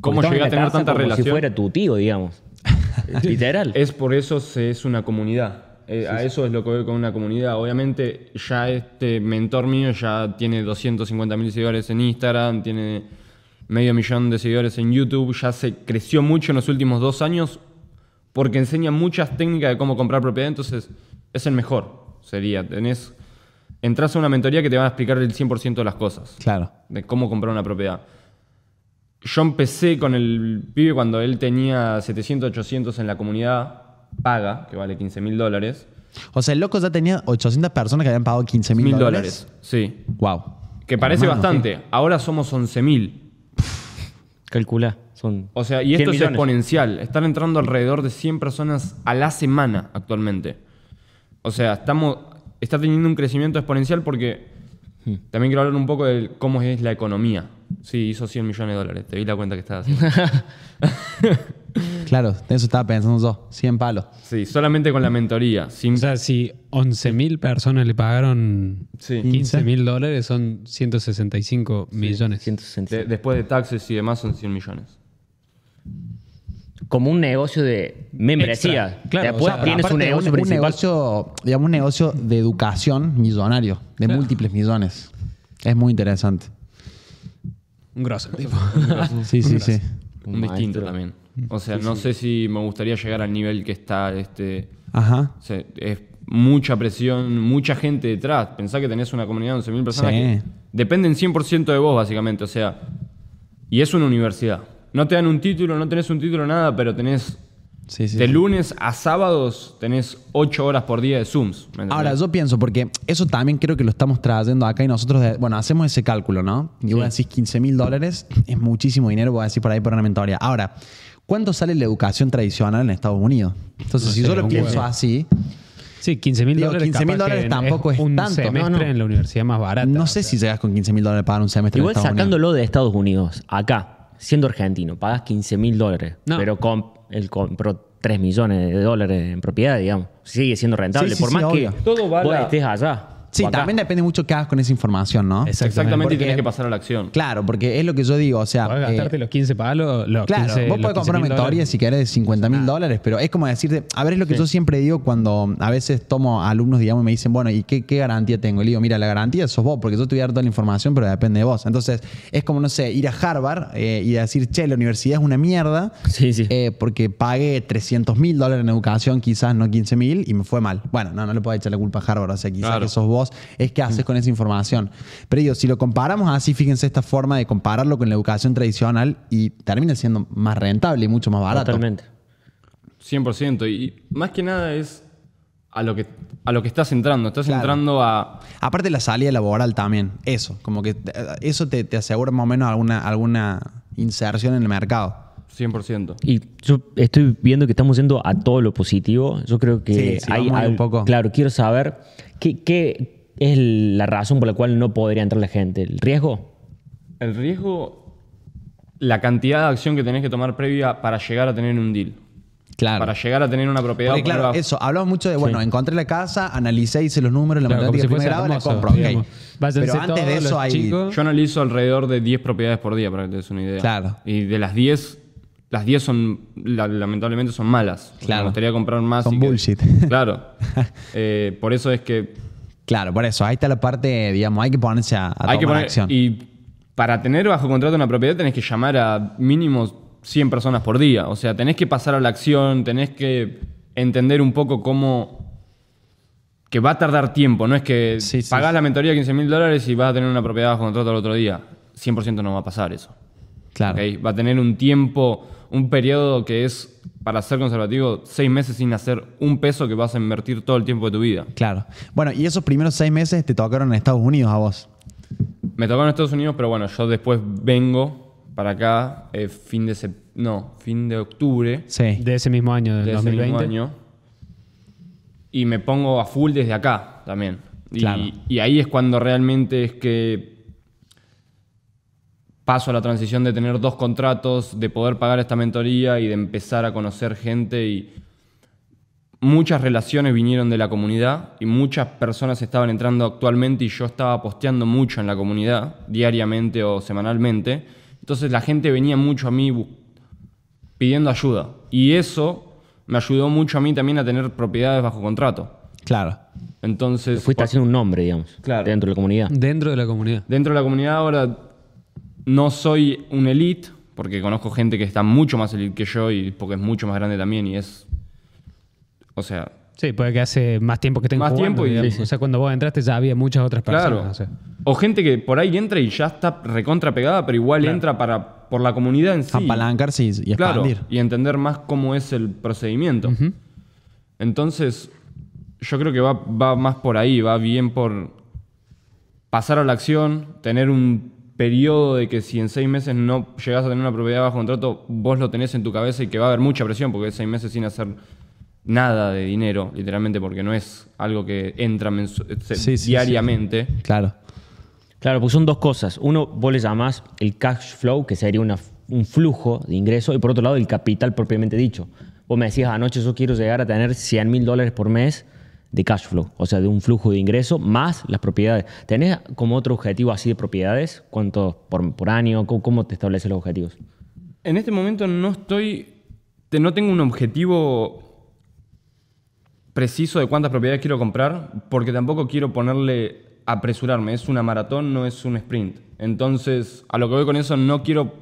Speaker 2: ¿Cómo
Speaker 1: en
Speaker 2: a tener tanta
Speaker 1: como
Speaker 2: relación?
Speaker 1: si fuera tu tío, digamos. Literal.
Speaker 2: Es por eso se es una comunidad. Eh, a eso es lo que veo con una comunidad. Obviamente, ya este mentor mío ya tiene 250 mil seguidores en Instagram, tiene medio millón de seguidores en YouTube, ya se creció mucho en los últimos dos años porque enseña muchas técnicas de cómo comprar propiedad, entonces es el mejor. Sería, tenés, entras a una mentoría que te va a explicar el 100% de las cosas
Speaker 3: Claro.
Speaker 2: de cómo comprar una propiedad. Yo empecé con el pibe cuando él tenía 700, 800 en la comunidad paga, que vale 15 mil dólares.
Speaker 3: O sea, el loco ya tenía 800 personas que habían pagado 15 mil
Speaker 2: Mil
Speaker 3: dólares.
Speaker 2: sí.
Speaker 3: Wow.
Speaker 2: Que parece
Speaker 3: Hermano,
Speaker 2: bastante. Ahora somos 11 mil.
Speaker 1: Calcula. Son
Speaker 2: O sea, y
Speaker 1: 100
Speaker 2: esto es
Speaker 1: millones.
Speaker 2: exponencial. Están entrando alrededor de 100 personas a la semana actualmente. O sea, estamos, está teniendo un crecimiento exponencial porque
Speaker 1: Hmm.
Speaker 2: también quiero hablar un poco de cómo es la economía. Sí, hizo 100 millones de dólares. Te di la cuenta que estaba haciendo.
Speaker 3: Claro, de eso estaba pensando yo. 100 palos.
Speaker 2: Sí, solamente con la mentoría. Sin,
Speaker 4: O sea, si 11.000 personas le pagaron
Speaker 2: Sí.
Speaker 4: 15 mil dólares, son 165 millones.
Speaker 1: 160.
Speaker 2: de- después de taxes y demás son 100 millones.
Speaker 1: Como un negocio de membresía.
Speaker 4: Extra, claro,
Speaker 1: Después
Speaker 4: o sea,
Speaker 1: tienes un negocio
Speaker 3: un,
Speaker 1: principal.
Speaker 3: negocio, digamos, un negocio de educación millonario, de múltiples millones. Es muy interesante.
Speaker 4: Un grosso tipo.
Speaker 3: Sí, sí, sí.
Speaker 2: Un
Speaker 1: Un
Speaker 2: distinto también. O sea, no sé si me gustaría llegar al nivel que está este.
Speaker 3: Ajá.
Speaker 2: o sea, es mucha presión, mucha gente detrás. Pensá que tenés una comunidad de 11.000 personas
Speaker 3: Sí.
Speaker 2: que dependen 100% de vos, básicamente. O sea, y es una universidad. No te dan un título, no tenés un título, nada, pero tenés.
Speaker 3: Sí, sí,
Speaker 2: de
Speaker 3: sí.
Speaker 2: lunes a sábados tenés 8 horas por día de Zooms.
Speaker 3: Ahora, yo pienso, porque eso también creo que lo estamos trayendo acá y nosotros, de- bueno, hacemos ese cálculo, ¿no? Y vos decís 15 mil dólares, es muchísimo dinero, voy a decir por ahí por una mentoría. Ahora, ¿cuánto sale la educación tradicional en Estados Unidos? Entonces,
Speaker 4: No
Speaker 3: si
Speaker 4: sé,
Speaker 3: yo lo pienso
Speaker 4: huevo.
Speaker 3: así,
Speaker 4: Sí, 15 mil dólares.
Speaker 3: 15.000
Speaker 4: capaz
Speaker 3: dólares tampoco es
Speaker 4: un
Speaker 3: tanto.
Speaker 4: semestre
Speaker 1: No, no.
Speaker 4: en la universidad más barata.
Speaker 3: no
Speaker 4: o
Speaker 3: sé
Speaker 4: sea.
Speaker 3: si llegas con 15 mil dólares para un semestre
Speaker 1: Igual
Speaker 3: en Estados Unidos.
Speaker 1: sacándolo de Estados Unidos, acá, siendo argentino, pagas 15 mil dólares,
Speaker 4: No.
Speaker 1: pero con, él compró 3 millones de dólares en propiedad, digamos. Sigue siendo rentable,
Speaker 3: Sí, sí,
Speaker 1: por
Speaker 3: sí,
Speaker 1: más
Speaker 3: obvio.
Speaker 1: que
Speaker 2: Todo va a
Speaker 1: vos
Speaker 2: la-
Speaker 1: estés allá.
Speaker 3: Sí,
Speaker 1: acá.
Speaker 3: también depende mucho qué hagas con esa información, ¿no?
Speaker 2: Exactamente, y
Speaker 3: Porque-
Speaker 2: tenés que pasar a la acción.
Speaker 3: Claro, porque es lo que yo digo, o sea...
Speaker 4: Podés
Speaker 3: eh,
Speaker 4: gastarte los 15 palos, los
Speaker 3: Claro,
Speaker 4: 15,
Speaker 3: vos podés comprar una
Speaker 4: 15.000
Speaker 3: mentoría si querés de 50 mil dólares, pero es como decirte, a ver, es lo que yo siempre digo cuando a veces tomo alumnos, digamos, y me dicen, bueno, ¿y qué, qué garantía tengo? Y le digo, mira, la garantía sos vos, porque yo te voy a dar toda la información, pero depende de vos. Entonces, es como, no sé, ir a Harvard eh, y decir, che, la universidad es una mierda,
Speaker 1: Sí, sí.
Speaker 3: eh, porque pagué 300 mil dólares en educación, quizás no 15 mil, y me fue mal. Bueno, no, no le puedo echar la culpa a Harvard, o sea, quizás
Speaker 2: Claro.
Speaker 3: que sos vos, es qué haces con esa información. Pero digo, si lo comparamos así, fíjense esta forma de compararlo con la educación tradicional y termina siendo más rentable y mucho más barato.
Speaker 1: Totalmente.
Speaker 2: 100%. Y más que nada es a lo que, a lo que estás entrando. Estás
Speaker 3: Claro.
Speaker 2: entrando a.
Speaker 3: Aparte la salida laboral también, eso, como que te- eso te, te asegura más o menos alguna, alguna inserción en el mercado.
Speaker 2: 100%.
Speaker 1: Y yo estoy viendo que estamos yendo a todo lo positivo. Yo creo que
Speaker 3: Sí, sí,
Speaker 1: hay
Speaker 3: vamos ahí
Speaker 1: al-
Speaker 3: un poco.
Speaker 1: Claro, quiero saber qué, qué es la razón por la cual no podría entrar la gente. ¿El riesgo?
Speaker 2: El riesgo, la cantidad de acción que tenés que tomar previa para llegar a tener un deal.
Speaker 3: Claro.
Speaker 2: Para llegar a tener una propiedad.
Speaker 3: Porque claro, eso, hablamos mucho de, bueno, encontré la casa, analicé, hice los números, la
Speaker 4: Claro,
Speaker 3: matemática
Speaker 4: si
Speaker 3: de
Speaker 4: fuese
Speaker 3: primer grado, la compro, ok.
Speaker 4: digamos. Váyanse
Speaker 3: Pero antes de eso hay...
Speaker 4: chicos.
Speaker 2: Yo analizo alrededor de 10 propiedades por día, para que te des una idea.
Speaker 3: Claro.
Speaker 2: Y de las 10, las 10 son, la- lamentablemente, son malas.
Speaker 3: Claro.
Speaker 2: Me gustaría comprar más.
Speaker 3: Son
Speaker 2: y que-
Speaker 3: bullshit.
Speaker 2: Claro. Eh, por eso es que
Speaker 3: Claro, por eso, ahí está la parte, digamos, hay que ponerse a, a
Speaker 2: hay que
Speaker 3: tomar
Speaker 2: poner.
Speaker 3: acción.
Speaker 2: Y para tener bajo contrato una propiedad tenés que llamar a mínimo 100 personas por día. O sea, tenés que pasar a la acción, tenés que entender un poco cómo. que va a tardar tiempo. No es que
Speaker 3: Sí, sí,
Speaker 2: pagás
Speaker 3: sí.
Speaker 2: la mentoría de 15 mil dólares y vas a tener una propiedad bajo contrato al otro día. 100% no va a pasar eso.
Speaker 3: Claro.
Speaker 2: Va a tener un tiempo, un periodo que es, para ser conservativo, seis meses sin hacer un peso que vas a invertir todo el tiempo de tu vida.
Speaker 3: Claro. Bueno, y esos primeros seis meses te tocaron en Estados Unidos a vos.
Speaker 2: Me tocó en Estados Unidos, pero bueno, yo después vengo para acá, eh, fin de no, fin de octubre
Speaker 3: Sí.
Speaker 4: De ese mismo año, del
Speaker 2: de ese
Speaker 4: 2020.
Speaker 2: mismo año. Y me pongo a full desde acá también. Y,
Speaker 3: Claro.
Speaker 2: y ahí es cuando realmente es que paso a la transición de tener dos contratos, de poder pagar esta mentoría y de empezar a conocer gente y muchas relaciones vinieron de la comunidad y muchas personas estaban entrando actualmente y yo estaba posteando mucho en la comunidad, diariamente o semanalmente. Entonces la gente venía mucho a mí pidiendo ayuda. Y eso me ayudó mucho a mí también a tener propiedades bajo contrato.
Speaker 3: Claro.
Speaker 2: Entonces,
Speaker 1: Fuiste haciendo un nombre, digamos,
Speaker 2: Claro.
Speaker 1: dentro de la comunidad.
Speaker 4: Dentro de la comunidad.
Speaker 2: dentro de la comunidad ahora no soy un elite, porque conozco gente que está mucho más elite que yo y porque es mucho más grande también y es... O sea,
Speaker 4: Sí, puede que hace más tiempo que estén
Speaker 2: Más
Speaker 4: jugando,
Speaker 2: tiempo y-
Speaker 4: digamos.
Speaker 2: sí, sí.
Speaker 4: O sea, cuando vos entraste ya había muchas otras personas.
Speaker 2: Claro.
Speaker 4: o sea.
Speaker 2: O gente que por ahí entra y ya está recontra pegada, pero igual entra para, por la comunidad en sí.
Speaker 3: Apalancarse y, y
Speaker 2: Claro,
Speaker 3: expandir.
Speaker 2: y entender más cómo es el procedimiento. Entonces, yo creo que va, va más por ahí, va bien por pasar a la acción, tener un periodo de que si en seis meses no llegas a tener una propiedad bajo contrato, vos lo tenés en tu cabeza y que va a haber mucha presión porque es seis meses sin hacer nada de dinero, literalmente, porque no es algo que entra se-
Speaker 3: Sí, sí,
Speaker 2: diariamente.
Speaker 3: Claro.
Speaker 1: Claro, pues son dos cosas. Uno, vos le llamás el cash flow, que sería una- un flujo de ingreso, y por otro lado, el capital propiamente dicho. Vos me decías anoche, yo quiero llegar a tener 100 mil dólares por mes de cash flow, o sea, de un flujo de ingreso más las propiedades. ¿Tenés como otro objetivo así de propiedades? ¿Cuánto por, año? ¿Cómo, te estableces los objetivos?
Speaker 2: En este momento no estoy. no tengo un objetivo preciso de cuántas propiedades quiero comprar, porque tampoco quiero ponerle apresurarme. Es una maratón, no es un sprint. Entonces, a lo que voy con eso, no quiero.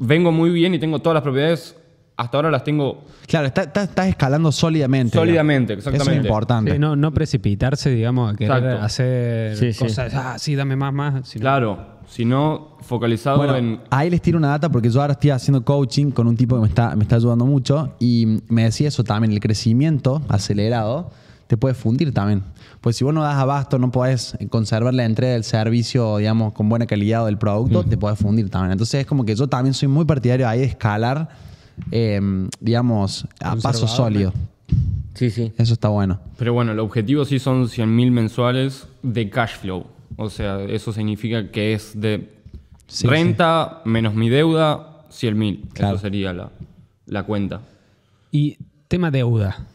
Speaker 2: Vengo muy bien y tengo todas las propiedades. Hasta ahora las tengo
Speaker 3: Claro, está- está- estás escalando sólidamente.
Speaker 2: sólidamente,
Speaker 3: digamos. Eso
Speaker 2: exactamente.
Speaker 3: es importante.
Speaker 4: Sí, no, no precipitarse, digamos, a querer
Speaker 2: Exacto.
Speaker 4: hacer
Speaker 1: Sí, sí.
Speaker 4: cosas, ah, sí, dame más, más. sino-
Speaker 2: Claro, sino focalizado
Speaker 3: Bueno,
Speaker 2: en.
Speaker 3: ahí les tiro una data porque yo ahora estoy haciendo coaching con un tipo que me está, me está ayudando mucho y me decía eso también, el crecimiento acelerado te puede fundir también. Pues si vos no das abasto, no podés conservar la entrega del servicio, digamos, con buena calidad o del producto, te puede fundir también. Entonces es como que yo también soy muy partidario ahí de escalar, eh, digamos, a paso sólido.
Speaker 1: Sí, sí.
Speaker 3: Eso está bueno.
Speaker 2: Pero bueno, el objetivo sí son 100.000 mensuales de cash flow. O sea, eso significa que es de
Speaker 3: Sí,
Speaker 2: renta menos mi deuda, 100.000.
Speaker 3: Claro.
Speaker 2: Eso sería la, la cuenta.
Speaker 4: Y tema deuda.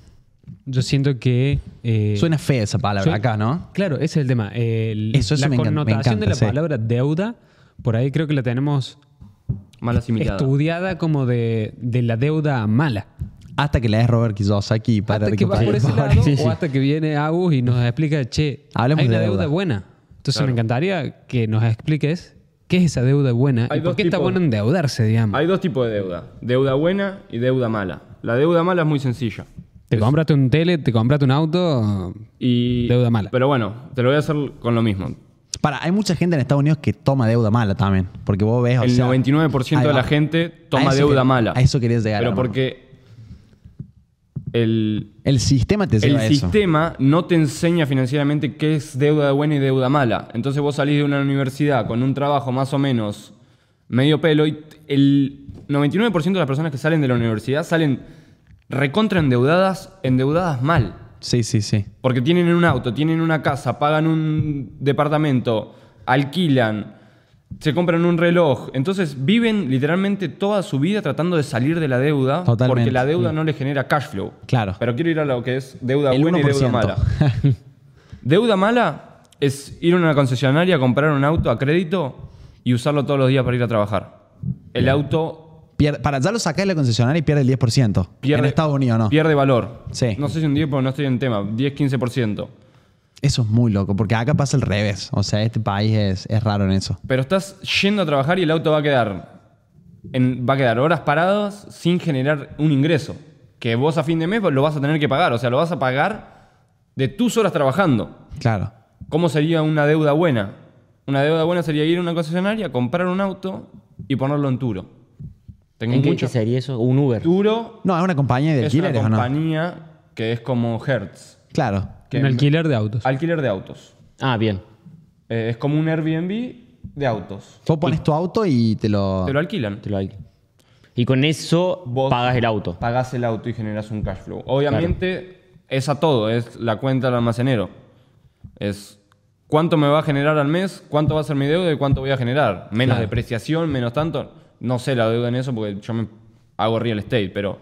Speaker 4: Yo siento que... eh,
Speaker 3: Suena fea esa palabra acá, ¿no?
Speaker 4: Claro, ese es el tema. El-
Speaker 3: Eso, eso
Speaker 4: la
Speaker 3: me encan- me
Speaker 4: connotación de la
Speaker 3: sí.
Speaker 4: palabra deuda, por ahí creo que la tenemos
Speaker 2: Mal asimilada.
Speaker 4: estudiada como de, de la deuda mala.
Speaker 3: Hasta que lees Robert Kiyosaki para
Speaker 4: hasta que va por ese lado
Speaker 1: Sí, sí.
Speaker 4: o hasta que viene Agus y nos explica, che,
Speaker 3: Hablemos
Speaker 4: hay una
Speaker 3: de
Speaker 4: deuda.
Speaker 3: deuda.
Speaker 4: buena. Entonces
Speaker 2: Claro.
Speaker 4: me encantaría que nos expliques qué es esa deuda buena
Speaker 2: Hay
Speaker 4: y por qué está bueno endeudarse, digamos.
Speaker 2: Hay dos tipos de deuda. Deuda buena y deuda mala. La deuda mala es muy sencilla.
Speaker 4: Te compraste un tele, te compraste un auto,
Speaker 2: Y,
Speaker 4: Deuda mala.
Speaker 2: Pero bueno, te lo voy a hacer con lo mismo.
Speaker 3: Para, hay mucha gente en Estados Unidos que toma deuda mala también. Porque vos ves. o
Speaker 2: El
Speaker 3: sea,
Speaker 2: 99%
Speaker 3: ahí
Speaker 2: de la gente toma deuda
Speaker 3: que-
Speaker 2: mala.
Speaker 3: A eso querías llegar.
Speaker 2: Pero
Speaker 3: hermano.
Speaker 2: porque el,
Speaker 3: El sistema te
Speaker 2: el
Speaker 3: lleva a eso.
Speaker 2: sistema no te enseña financieramente qué es deuda buena y deuda mala. Entonces vos salís de una universidad con un trabajo más o menos medio pelo y el 99% de las personas que salen de la universidad salen recontra endeudadas, endeudadas mal.
Speaker 3: Sí, sí, sí.
Speaker 2: Porque tienen un auto, tienen una casa, pagan un departamento, alquilan, se compran un reloj. Entonces viven literalmente toda su vida tratando de salir de la deuda
Speaker 3: Totalmente.
Speaker 2: porque la deuda no les genera cash flow.
Speaker 3: Claro.
Speaker 2: Pero quiero ir a lo que es deuda
Speaker 3: El
Speaker 2: buena y
Speaker 3: 1%.
Speaker 2: deuda mala. deuda mala es ir a una concesionaria a comprar un auto a crédito y usarlo todos los días para ir a trabajar. El auto
Speaker 3: Pierde- para ya lo sacás de la concesionaria y pierde el 10%.
Speaker 2: pierde,
Speaker 3: en Estados Unidos no.
Speaker 2: pierde valor.
Speaker 3: Sí.
Speaker 2: No sé si un 10 porque no estoy en tema, 10-15%.
Speaker 3: Eso es muy loco, porque acá pasa al revés. O sea, este país es, es raro en eso.
Speaker 2: Pero estás yendo a trabajar y el auto va a quedar en- va a quedar horas paradas sin generar un ingreso. Que vos a fin de mes lo vas a tener que pagar. O sea, lo vas a pagar de tus horas trabajando.
Speaker 3: Claro.
Speaker 2: ¿Cómo sería una deuda buena? Una deuda buena sería ir a una concesionaria, comprar un auto y ponerlo en Turo. Tengo
Speaker 1: ¿En qué,
Speaker 2: mucho.
Speaker 1: qué sería eso? ¿Un Uber?
Speaker 2: Turo
Speaker 3: No, es una compañía de
Speaker 2: es una
Speaker 3: alquileres, ¿o no?
Speaker 2: compañía que es como Hertz.
Speaker 3: Claro.
Speaker 2: que
Speaker 4: un alquiler de autos.
Speaker 2: Alquiler de autos.
Speaker 1: Ah, bien.
Speaker 2: Eh, es como un Airbnb de autos.
Speaker 3: Vos pones tu auto y te lo.
Speaker 2: Te lo alquilan.
Speaker 1: Te lo alquilo. Y con eso
Speaker 2: Vos
Speaker 1: pagas el auto.
Speaker 2: Pagás el auto y generas un cash flow. Obviamente es a todo, es la cuenta del almacenero. Es cuánto me va a generar al mes, cuánto va a ser mi deuda y cuánto voy a generar. Menos
Speaker 3: Claro.
Speaker 2: depreciación, menos tanto. No sé la deuda en eso porque yo me hago real estate, pero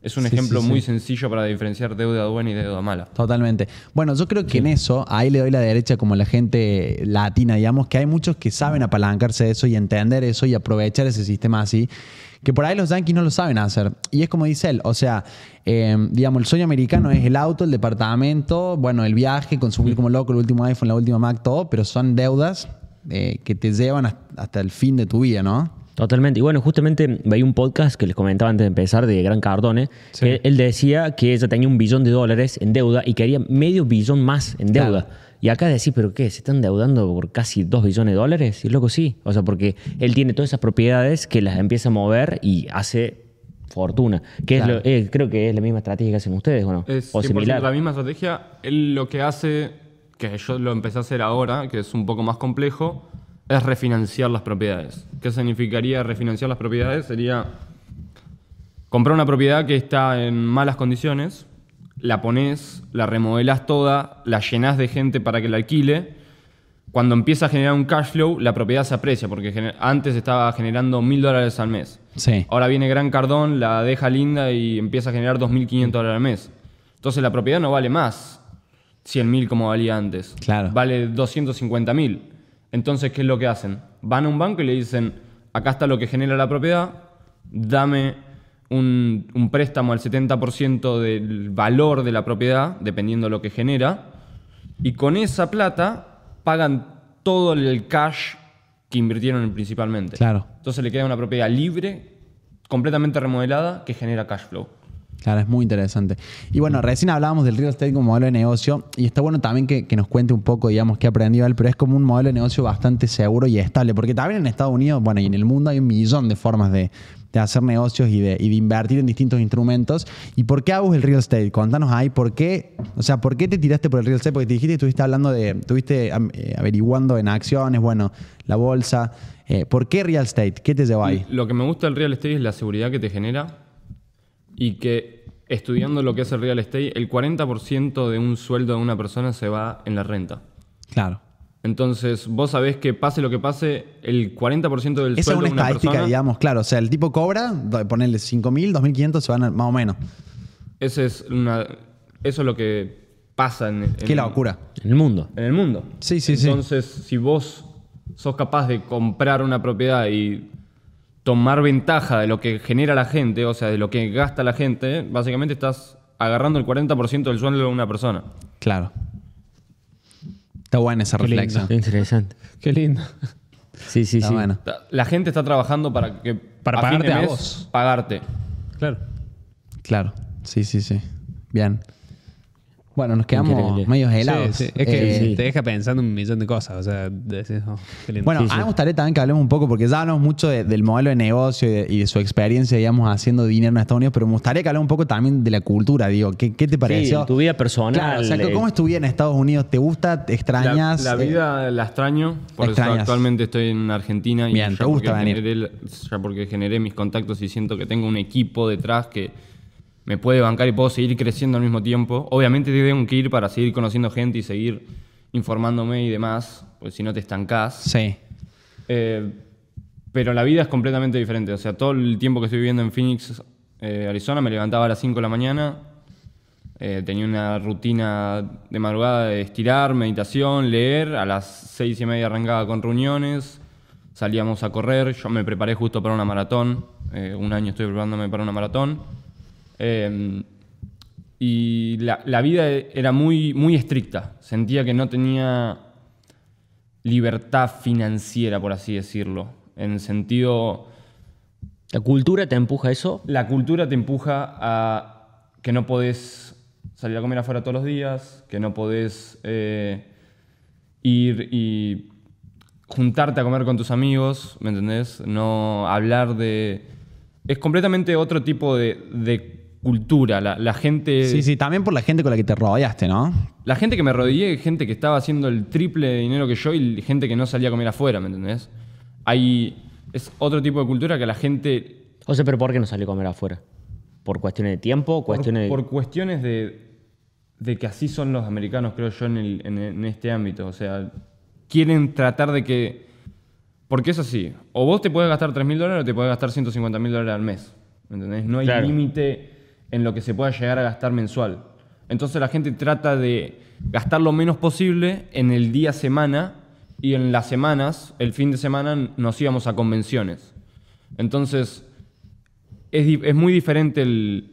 Speaker 2: es un
Speaker 3: Sí,
Speaker 2: ejemplo
Speaker 3: sí, sí.
Speaker 2: muy sencillo para diferenciar deuda buena y deuda mala.
Speaker 3: Totalmente. Bueno, yo creo que en eso, ahí le doy la derecha como la gente latina, digamos, que hay muchos que saben apalancarse de eso y entender eso y aprovechar ese sistema así, que por ahí los yankees no lo saben hacer. Y es como dice él, o sea, eh, digamos, el sueño americano es el auto, el departamento, bueno, el viaje, consumir como loco el último iPhone, la última Mac, todo, pero son deudas eh, que te llevan hasta el fin de tu vida, ¿no?
Speaker 1: Totalmente. Y bueno, justamente veía un podcast que les comentaba antes de empezar de Gran Cardone,
Speaker 4: Sí.
Speaker 1: que él decía que ella tenía un billón de dólares en deuda y quería medio billón más en deuda.
Speaker 3: Claro.
Speaker 1: Y acá decís, ¿pero qué? ¿Se están endeudando por casi dos billones de dólares? Y loco, sí. O sea, porque él tiene todas esas propiedades que las empieza a mover y hace fortuna. Que
Speaker 3: Claro.
Speaker 1: es lo- eh, creo que es la misma estrategia que hacen ustedes, ¿o no?
Speaker 2: Es
Speaker 1: o
Speaker 2: 100%
Speaker 1: similar.
Speaker 2: la misma estrategia. Él lo que hace, que yo lo empecé a hacer ahora, que es un poco más complejo, es refinanciar las propiedades. ¿Qué significaría refinanciar las propiedades? Sería comprar una propiedad que está en malas condiciones, la pones, la remodelas toda, la llenas de gente para que la alquile. Cuando empieza a generar un cash flow, la propiedad se aprecia, porque antes estaba generando mil dólares al mes.
Speaker 3: Sí.
Speaker 2: Ahora viene Gran Cardón, la deja linda y empieza a generar 2.500 dólares al mes. Entonces la propiedad no vale más 100.000 como valía antes.
Speaker 3: Claro.
Speaker 2: Vale 250.000. Entonces, ¿qué es lo que hacen? Van a un banco y le dicen, acá está lo que genera la propiedad, dame un, un préstamo al 70% del valor de la propiedad, dependiendo de lo que genera, y con esa plata pagan todo el cash que invirtieron principalmente.
Speaker 3: Claro.
Speaker 2: Entonces le queda una propiedad libre, completamente remodelada, que genera cash flow.
Speaker 3: Claro, es muy interesante. Y bueno, recién hablábamos del real estate como modelo de negocio y está bueno también que, nos cuente un poco, digamos, qué aprendió él, pero es como un modelo de negocio bastante seguro y estable, porque también en Estados Unidos, bueno, y en el mundo hay un millón de formas de, hacer negocios y de, y de invertir en distintos instrumentos. ¿Y por qué hago el real estate? Contanos ahí, ¿por qué? O sea, ¿por qué te tiraste por el real estate? Porque te dijiste estuviste hablando de, estuviste eh, averiguando en acciones, bueno, la bolsa. Eh, ¿Por qué real estate? ¿Qué te llevó ahí?
Speaker 2: Lo que me gusta del real estate es la seguridad que te genera y que estudiando lo que es el real estate, el 40% de un sueldo de una persona se va en la renta.
Speaker 3: Claro.
Speaker 2: Entonces, vos sabés que pase lo que pase, el 40% del
Speaker 3: Esa es
Speaker 2: sueldo
Speaker 3: una
Speaker 2: de una
Speaker 3: estadística,
Speaker 2: persona,
Speaker 3: digamos, claro. O sea, el tipo cobra, ponerle 5.000, 2.500, se van a- más o menos.
Speaker 2: ese es una, eso es lo que pasa en, en-
Speaker 3: Qué locura.
Speaker 1: En el mundo.
Speaker 2: en el mundo.
Speaker 3: Sí, sí, sí.
Speaker 2: Entonces, si vos sos capaz de comprar una propiedad y tomar ventaja de lo que genera la gente, o sea, de lo que gasta la gente, básicamente estás agarrando el 40% del sueldo de una persona.
Speaker 3: Claro. Está buena esa
Speaker 4: Qué
Speaker 3: reflexión.
Speaker 1: Qué interesante.
Speaker 4: Qué lindo.
Speaker 1: Sí, sí,
Speaker 3: Está
Speaker 1: sí.
Speaker 3: bueno.
Speaker 2: La gente está trabajando para que
Speaker 4: Para
Speaker 2: fin de
Speaker 4: pagarte a vos.
Speaker 2: Pagarte.
Speaker 4: Claro.
Speaker 3: Claro. Sí, sí, sí. Bien. Bueno, nos quedamos
Speaker 1: Increíble.
Speaker 3: medios helados.
Speaker 4: Sí, sí. Es que
Speaker 3: Eh,
Speaker 1: sí.
Speaker 4: te deja pensando un millón de cosas. O sea, decís, oh, qué lindo.
Speaker 3: Bueno,
Speaker 1: Sí,
Speaker 3: a mí
Speaker 1: sí.
Speaker 3: me gustaría también que hablemos un poco, porque ya hablamos mucho de- del modelo de negocio y de, y de su experiencia, digamos, haciendo dinero en Estados Unidos, pero me gustaría que hablemos un poco también de la cultura, digo. ¿Qué, qué te pareció?
Speaker 1: tu vida personal,
Speaker 3: Claro, o sea,
Speaker 1: eh.
Speaker 3: ¿cómo es tu vida en Estados Unidos? ¿Te gusta? ¿Te extrañas?
Speaker 2: La, la
Speaker 3: Eh,
Speaker 2: vida la extraño, por eso actualmente estoy en Argentina y
Speaker 3: Bien,
Speaker 2: ya
Speaker 3: te gusta venir.
Speaker 2: generé- ya porque generé mis contactos y siento que tengo un equipo detrás que me puede bancar y puedo seguir creciendo al mismo tiempo. Obviamente tengo que ir para seguir conociendo gente y seguir informándome y demás, pues si no te estancás.
Speaker 3: Sí.
Speaker 2: Eh, pero la vida es completamente diferente. O sea, todo el tiempo que estoy viviendo en Phoenix, eh, Arizona, me levantaba a las 5 de la mañana. eh, tenía una rutina de madrugada de estirar, meditación, leer. A las 6 y media arrancaba con reuniones. Salíamos a correr. Yo me preparé justo para una maratón. eh, un año estoy preparándome para una maratón. Eh, y la, la vida era muy, muy estricta. Sentía que no tenía libertad financiera, por así decirlo. En el sentido,
Speaker 1: ¿La cultura te empuja a eso?
Speaker 2: la cultura te empuja a que no podés salir a comer afuera todos los días, que no podés eh, ir y juntarte a comer con tus amigos, ¿me entendés? No hablar de... Es completamente otro tipo de, de cultura. La, la gente...
Speaker 3: Sí, sí, también por la gente con la que te rodeaste, ¿no?
Speaker 2: La gente que me rodeé, gente que estaba haciendo el triple de dinero que yo y gente que no salía a comer afuera, ¿me entendés? Hay, es otro tipo de cultura que la gente,
Speaker 1: O sea, pero ¿por qué no salió a comer afuera? ¿Por cuestiones de tiempo?
Speaker 2: por,
Speaker 1: ¿Cuestiones de-
Speaker 2: por cuestiones de, de que así son los americanos, creo yo, en, el- en- en este ámbito. O sea, quieren tratar de que... Porque es así, o vos te puedes gastar 3 mil dólares o te puedes gastar 150 mil dólares al mes, ¿me entendés? No hay
Speaker 1: Claro.
Speaker 2: límite en lo que se pueda llegar a gastar mensual. Entonces la gente trata de gastar lo menos posible en el día semana y en las semanas, el fin de semana, nos íbamos a convenciones. Entonces, es, muy diferente el,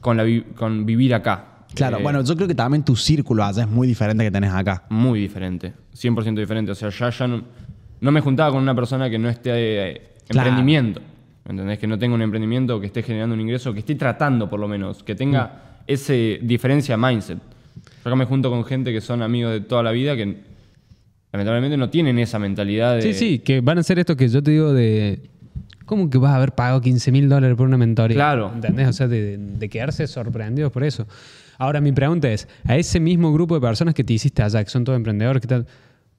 Speaker 2: con, la con vivir acá.
Speaker 3: Claro,
Speaker 2: Eh,
Speaker 3: bueno, yo creo que también tu círculo allá es muy diferente que tenés acá.
Speaker 2: Muy diferente, 100% diferente. O sea, ya, ya no, no me juntaba con una persona que no esté eh,
Speaker 3: Claro.
Speaker 2: emprendimiento. ¿Entendés? Que no tenga un emprendimiento, que esté generando un ingreso, que esté tratando por lo menos, que tenga
Speaker 3: Mm.
Speaker 2: esa diferencia mindset. Yo acá me junto con gente que son amigos de toda la vida que lamentablemente no tienen esa mentalidad de...
Speaker 4: Sí, sí, que van a ser esto que yo te digo de. ¿Cómo que vas a haber pagado 15 mil dólares por una mentoría?
Speaker 2: Claro.
Speaker 4: ¿Entendés? O sea, de, de quedarse sorprendidos por eso. Ahora, mi pregunta es: a ese mismo grupo de personas que te hiciste allá, que son todos emprendedores, ¿qué tal?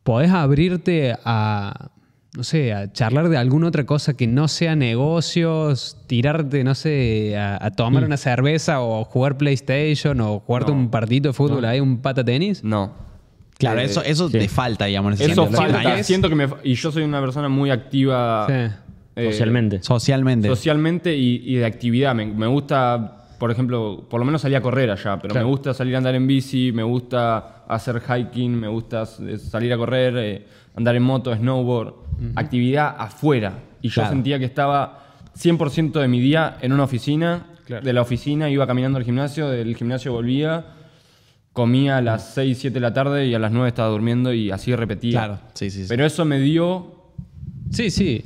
Speaker 4: ¿Podés abrirte a, no sé, a charlar de alguna otra cosa que no sea negocios, tirarte, no sé, a, a tomar una cerveza o jugar PlayStation o jugarte
Speaker 2: No.
Speaker 4: un partito de fútbol ahí, un pata tenis.
Speaker 2: No.
Speaker 3: Claro,
Speaker 2: Eh,
Speaker 3: eso, eso
Speaker 1: sí.
Speaker 3: te falta, digamos. en ese
Speaker 2: Eso falta.
Speaker 3: Sí,
Speaker 2: Siento que me. Y yo soy una persona muy activa.
Speaker 4: Sí.
Speaker 2: eh,
Speaker 1: Socialmente.
Speaker 3: Socialmente.
Speaker 2: Socialmente y, y de actividad. Me, me gusta, por ejemplo, por lo menos salir a correr allá, pero
Speaker 4: Claro.
Speaker 2: me gusta salir a andar en bici, me gusta hacer hiking, me gusta salir a correr, eh, andar en moto, snowboard. Actividad afuera. Y yo
Speaker 3: Claro.
Speaker 2: sentía que estaba 100% de mi día en una oficina.
Speaker 4: Claro.
Speaker 2: De la oficina iba caminando al gimnasio, del gimnasio volvía, comía a las 6, 7 de la tarde y a las 9 estaba durmiendo y así repetía.
Speaker 3: Claro, sí, sí, sí.
Speaker 2: Pero eso me dio
Speaker 4: Sí, sí.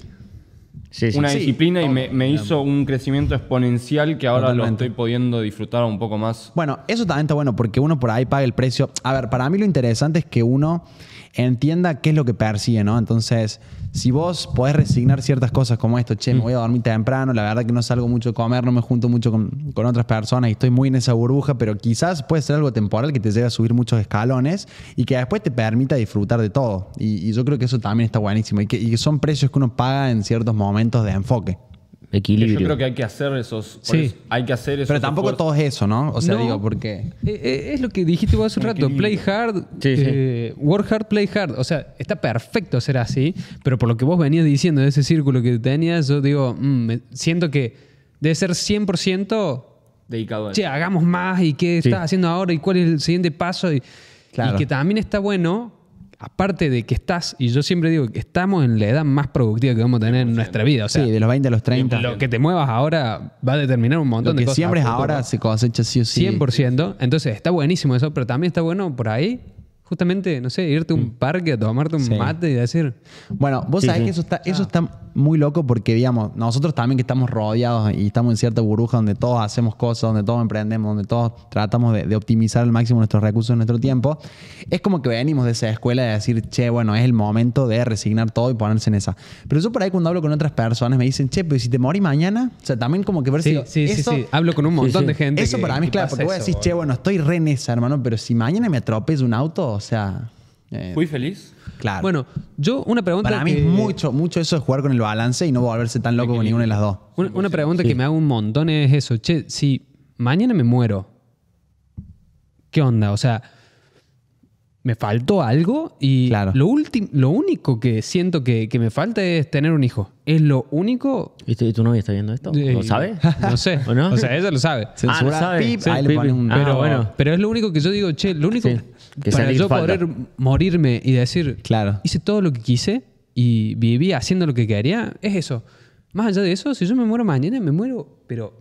Speaker 1: Sí, sí.
Speaker 2: una
Speaker 3: Sí,
Speaker 2: disciplina y me, hizo un crecimiento exponencial que ahora
Speaker 3: Totalmente.
Speaker 2: lo estoy pudiendo disfrutar un poco más.
Speaker 3: Bueno, eso también está bueno porque uno por ahí paga el precio. A ver, para mí lo interesante es que uno entienda qué es lo que persigue, ¿no? Entonces, si vos podés resignar ciertas cosas como esto, che, me voy a dormir temprano, la verdad que no salgo mucho a comer, no me junto mucho con, con otras personas y estoy muy en esa burbuja, pero quizás puede ser algo temporal que te lleve a subir muchos escalones y que después te permita disfrutar de todo. Y, y yo creo que eso también está buenísimo y que, y que son precios que uno paga en ciertos momentos de enfoque.
Speaker 2: Que
Speaker 1: Equilibrio.
Speaker 2: yo creo que hay que hacer esos.
Speaker 4: Sí.
Speaker 2: eso, hay que hacer esos.
Speaker 3: Pero tampoco
Speaker 2: esfuerzos.
Speaker 3: todo es eso, ¿no? O sea,
Speaker 4: No.
Speaker 3: digo, porque...
Speaker 4: Eh, eh, es lo que dijiste vos hace un rato, play hard,
Speaker 1: Sí, sí.
Speaker 4: eh, work hard, play hard. O sea, está perfecto ser así, pero por lo que vos venías diciendo de ese círculo que tenías, yo digo, mm, me- siento que debe ser 100%,
Speaker 2: Dedicado a eso.
Speaker 4: che, hagamos más y qué
Speaker 1: Sí.
Speaker 4: estás haciendo ahora y cuál es el siguiente paso. Y,
Speaker 3: Claro.
Speaker 4: y que también está bueno, aparte de que estás, y yo siempre digo que estamos en la edad más productiva que vamos a tener en nuestra vida. O sea,
Speaker 3: sí, de los 20 a los 30.
Speaker 4: lo que te muevas ahora va a determinar un montón
Speaker 3: Lo
Speaker 4: de cosas. a futuro.
Speaker 3: ahora se cosecha sí o sí.
Speaker 4: 100%. Entonces está buenísimo eso, pero también está bueno por ahí, justamente, no sé, irte a un parque a tomarte un
Speaker 3: Mm. Sí.
Speaker 4: mate y decir,
Speaker 3: Bueno, vos
Speaker 1: Sí,
Speaker 3: sabés
Speaker 1: sí.
Speaker 3: que eso está, eso está muy loco porque, digamos, nosotros también que estamos rodeados y estamos en cierta burbuja donde todos hacemos cosas, donde todos emprendemos, donde todos tratamos de, de optimizar al máximo nuestros recursos, nuestro tiempo, es como que venimos de esa escuela de decir, che, bueno, es el momento de resignar todo y ponerse en esa. Pero yo por ahí cuando hablo con otras personas me dicen, che, pero si te morís mañana, o sea, también como que ver si...
Speaker 4: sí, sí,
Speaker 3: eso-
Speaker 4: sí. Hablo con un montón
Speaker 1: sí.
Speaker 4: de gente.
Speaker 3: Eso
Speaker 4: que-
Speaker 3: para mí es claro, porque vos decís, che, bueno, estoy re en esa, hermano, pero si mañana me atropella un auto, o sea... eh,
Speaker 2: ¿Fui feliz?
Speaker 3: claro.
Speaker 4: Bueno, yo una pregunta.
Speaker 3: Para mí
Speaker 4: que-
Speaker 3: es mucho, mucho eso de jugar con el balance y no volverse tan loco con ninguna de las dos.
Speaker 4: Una, una pregunta que me hago un montón es eso. Che, si mañana me muero, ¿qué onda? O sea, me faltó algo y
Speaker 3: Claro.
Speaker 4: lo, último, lo único que siento que, que me falta es tener un hijo. Es lo único.
Speaker 1: ¿Y tu, y tu novia está viendo esto?
Speaker 4: eh,
Speaker 1: ¿Lo sabe?
Speaker 4: No sé.
Speaker 1: ¿O no?
Speaker 4: O sea, ella lo sabe.
Speaker 3: Censura,
Speaker 1: ¿lo sabe?
Speaker 3: pip,
Speaker 1: Sí,
Speaker 3: ahí le
Speaker 1: pip,
Speaker 3: pones un...
Speaker 1: Ah,
Speaker 4: pero,
Speaker 1: bueno.
Speaker 4: pero es lo único que yo digo, che, lo único
Speaker 1: Sí, que
Speaker 4: para
Speaker 1: salir
Speaker 4: yo
Speaker 1: falta.
Speaker 4: poder morirme y decir,
Speaker 3: Claro.
Speaker 4: hice todo lo que quise y viví haciendo lo que quería, es eso. Más allá de eso, si yo me muero mañana, me muero, pero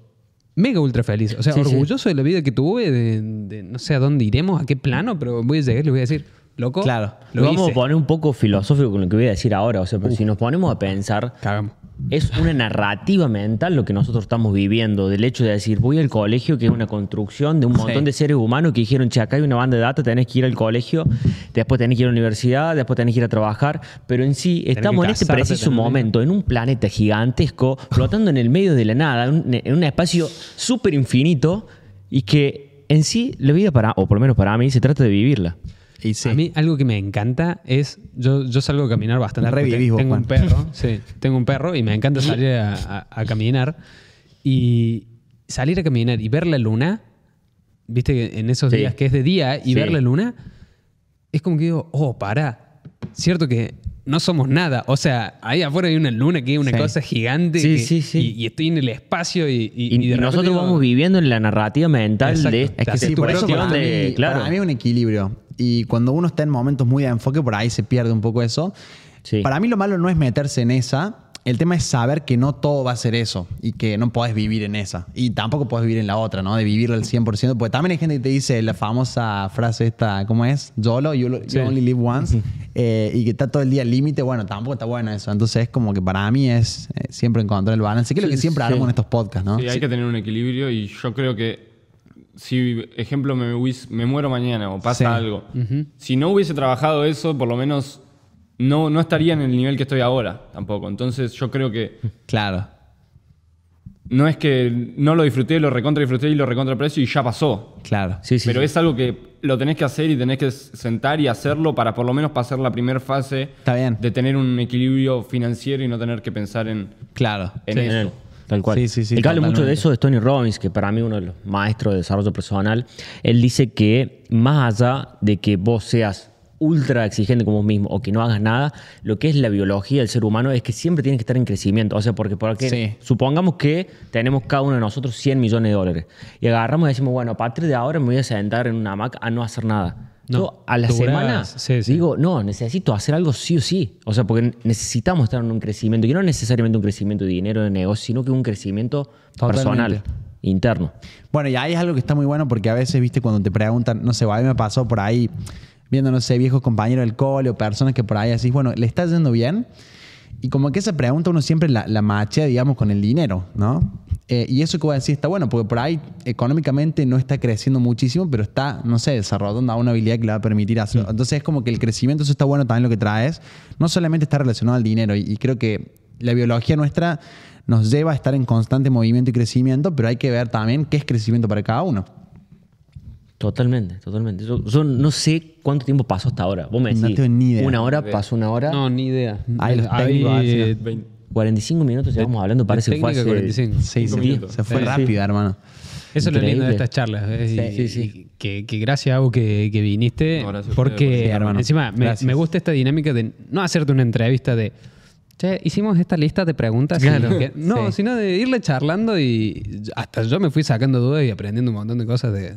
Speaker 4: mega ultra feliz. O sea,
Speaker 1: Sí, sí.
Speaker 4: orgulloso de la vida que tuve, de, de no sé a dónde iremos, a qué plano, pero voy a llegar y le voy a decir, loco,
Speaker 3: Claro.
Speaker 4: lo
Speaker 1: Vamos
Speaker 4: hice.
Speaker 1: a poner un poco filosófico con lo que voy a decir ahora. O sea, pero si nos ponemos a pensar,
Speaker 4: Cagamos.
Speaker 1: Es una narrativa mental lo que nosotros estamos viviendo. Del hecho de decir, voy al colegio, que es una construcción de un montón
Speaker 3: Sí.
Speaker 1: de seres humanos que dijeron, che, acá hay una banda de datos, tenés que ir al colegio, después tenés que ir a la universidad, después tenés que ir a trabajar. Pero en sí, estamos en este preciso momento, en un planeta gigantesco, flotando en el medio de la nada, en un- en un espacio súper infinito y que en sí la vida para, o por lo menos para mí, se trata de vivirla.
Speaker 3: Y sí.
Speaker 4: A mí algo que me encanta es, yo, yo salgo a caminar bastante.
Speaker 3: La revivís
Speaker 4: Tengo un
Speaker 3: Juan.
Speaker 4: perro, sí, tengo un perro y me encanta salir a, a- a caminar. Y salir a caminar y ver la luna, viste que en esos
Speaker 1: Sí.
Speaker 4: días que es de día y
Speaker 1: Sí.
Speaker 4: ver la luna, es como que digo, oh, para, cierto que no somos nada. O sea, ahí afuera hay una luna que es una
Speaker 3: Sí.
Speaker 4: cosa gigante
Speaker 1: Sí,
Speaker 4: que-
Speaker 1: sí, sí.
Speaker 4: Y, y estoy en el espacio y, y-
Speaker 1: Y,
Speaker 4: y de
Speaker 1: nosotros
Speaker 4: digo,
Speaker 1: vamos viviendo en la narrativa mental
Speaker 4: Exacto.
Speaker 1: de
Speaker 4: Es que
Speaker 1: esta
Speaker 4: sí,
Speaker 3: por eso para,
Speaker 1: de-
Speaker 3: mí,
Speaker 1: claro.
Speaker 3: para mí un equilibrio. Y cuando uno está en momentos muy de enfoque, por ahí se pierde un poco eso.
Speaker 1: Sí.
Speaker 3: Para mí lo malo no es meterse en esa. El tema es saber que no todo va a ser eso y que no podés vivir en esa. Y tampoco podés vivir en la otra, ¿no? De vivirlo al 100%. Porque también hay gente que te dice la famosa frase esta, ¿cómo es? YOLO, you, you
Speaker 4: Sí.
Speaker 3: only live once. eh, y que está todo el día al límite. Bueno, tampoco está bueno eso. Entonces es como que para mí es eh, siempre encontrar el balance. Que es lo que siempre
Speaker 1: sí.
Speaker 3: hablamos en estos podcasts, ¿no?
Speaker 2: Sí, hay que tener un equilibrio y yo creo que si, ejemplo, me, me muero mañana o pasa
Speaker 3: Sí.
Speaker 2: algo, si no hubiese trabajado eso, por lo menos no, no estaría en el nivel que estoy ahora tampoco. Entonces yo creo que
Speaker 3: Claro.
Speaker 2: no es que no lo disfruté, lo recontra disfruté y lo recontra precio y ya pasó.
Speaker 3: Claro.
Speaker 1: Sí, sí.
Speaker 2: Pero
Speaker 1: sí.
Speaker 2: es algo que lo tenés que hacer y tenés que sentar y hacerlo para por lo menos pasar la primera fase
Speaker 3: Está bien.
Speaker 2: de tener un equilibrio financiero y no tener que pensar en,
Speaker 3: Claro.
Speaker 2: en
Speaker 1: Sí,
Speaker 2: eso.
Speaker 1: Tal cual.
Speaker 3: Sí, sí, sí,
Speaker 1: El que habla mucho de eso es Tony Robbins, que para mí uno de los maestros de desarrollo personal. Él dice que más allá de que vos seas ultra exigente con vos mismo o que no hagas nada, lo que es la biología del ser humano es que siempre tienes que estar en crecimiento. O sea, porque, porque
Speaker 3: Sí.
Speaker 1: supongamos que tenemos cada uno de nosotros 100 millones de dólares y agarramos y decimos, bueno, a partir de ahora me voy a sentar en una Mac a no hacer nada.
Speaker 4: No,
Speaker 1: Yo a la semana
Speaker 4: sí, sí.
Speaker 1: digo, no, necesito hacer algo sí o sí. O sea, porque necesitamos estar en un crecimiento. Y no necesariamente un crecimiento de dinero, de negocio, sino que un crecimiento
Speaker 3: Totalmente.
Speaker 1: personal, interno.
Speaker 3: Bueno, y ahí es algo que está muy bueno porque a veces, viste, cuando te preguntan, no sé, a mí me pasó por ahí, viendo, no sé, viejos compañeros del cole o personas que por ahí decís, bueno, ¿le está yendo bien? Y como que esa pregunta uno siempre la, la machea, digamos, con el dinero, ¿no? Eh, y eso que voy a decir está bueno, porque por ahí económicamente no está creciendo muchísimo, pero está, no sé, desarrollando una habilidad que le va a permitir hacerlo. Entonces es como que el crecimiento, eso está bueno también lo que traes, no solamente está relacionado al dinero, y, y creo que la biología nuestra nos lleva a estar en constante movimiento y crecimiento, pero hay que ver también qué es crecimiento para cada uno.
Speaker 1: Totalmente, totalmente. Yo, yo no sé cuánto tiempo pasó hasta ahora. Vos me
Speaker 3: No
Speaker 1: decís,
Speaker 3: tengo ni idea.
Speaker 1: una hora, pasó una hora.
Speaker 4: No, ni idea.
Speaker 3: Ahí los
Speaker 4: Ahí,
Speaker 3: técnicos hacen.
Speaker 4: eh,
Speaker 2: Vein-
Speaker 1: 45 minutos llevamos hablando, parece que fue hace
Speaker 4: 45.
Speaker 3: Sí,
Speaker 2: Cinco
Speaker 3: sí,
Speaker 2: minutos.
Speaker 3: se fue
Speaker 1: Sí, sí.
Speaker 3: rápido, hermano.
Speaker 4: Eso es lo lindo de estas charlas. ¿ves?
Speaker 1: Sí,
Speaker 4: Y-
Speaker 1: sí,
Speaker 4: Que, que gracias, Agu, que, que viniste.
Speaker 2: No,
Speaker 4: porque
Speaker 3: hermano.
Speaker 4: encima me, gusta esta dinámica de no hacerte una entrevista de. Che, hicimos esta lista de preguntas. y
Speaker 1: Claro.
Speaker 4: que- no,
Speaker 3: Sí.
Speaker 4: sino de irle charlando y hasta yo me fui sacando dudas y aprendiendo un montón de cosas de,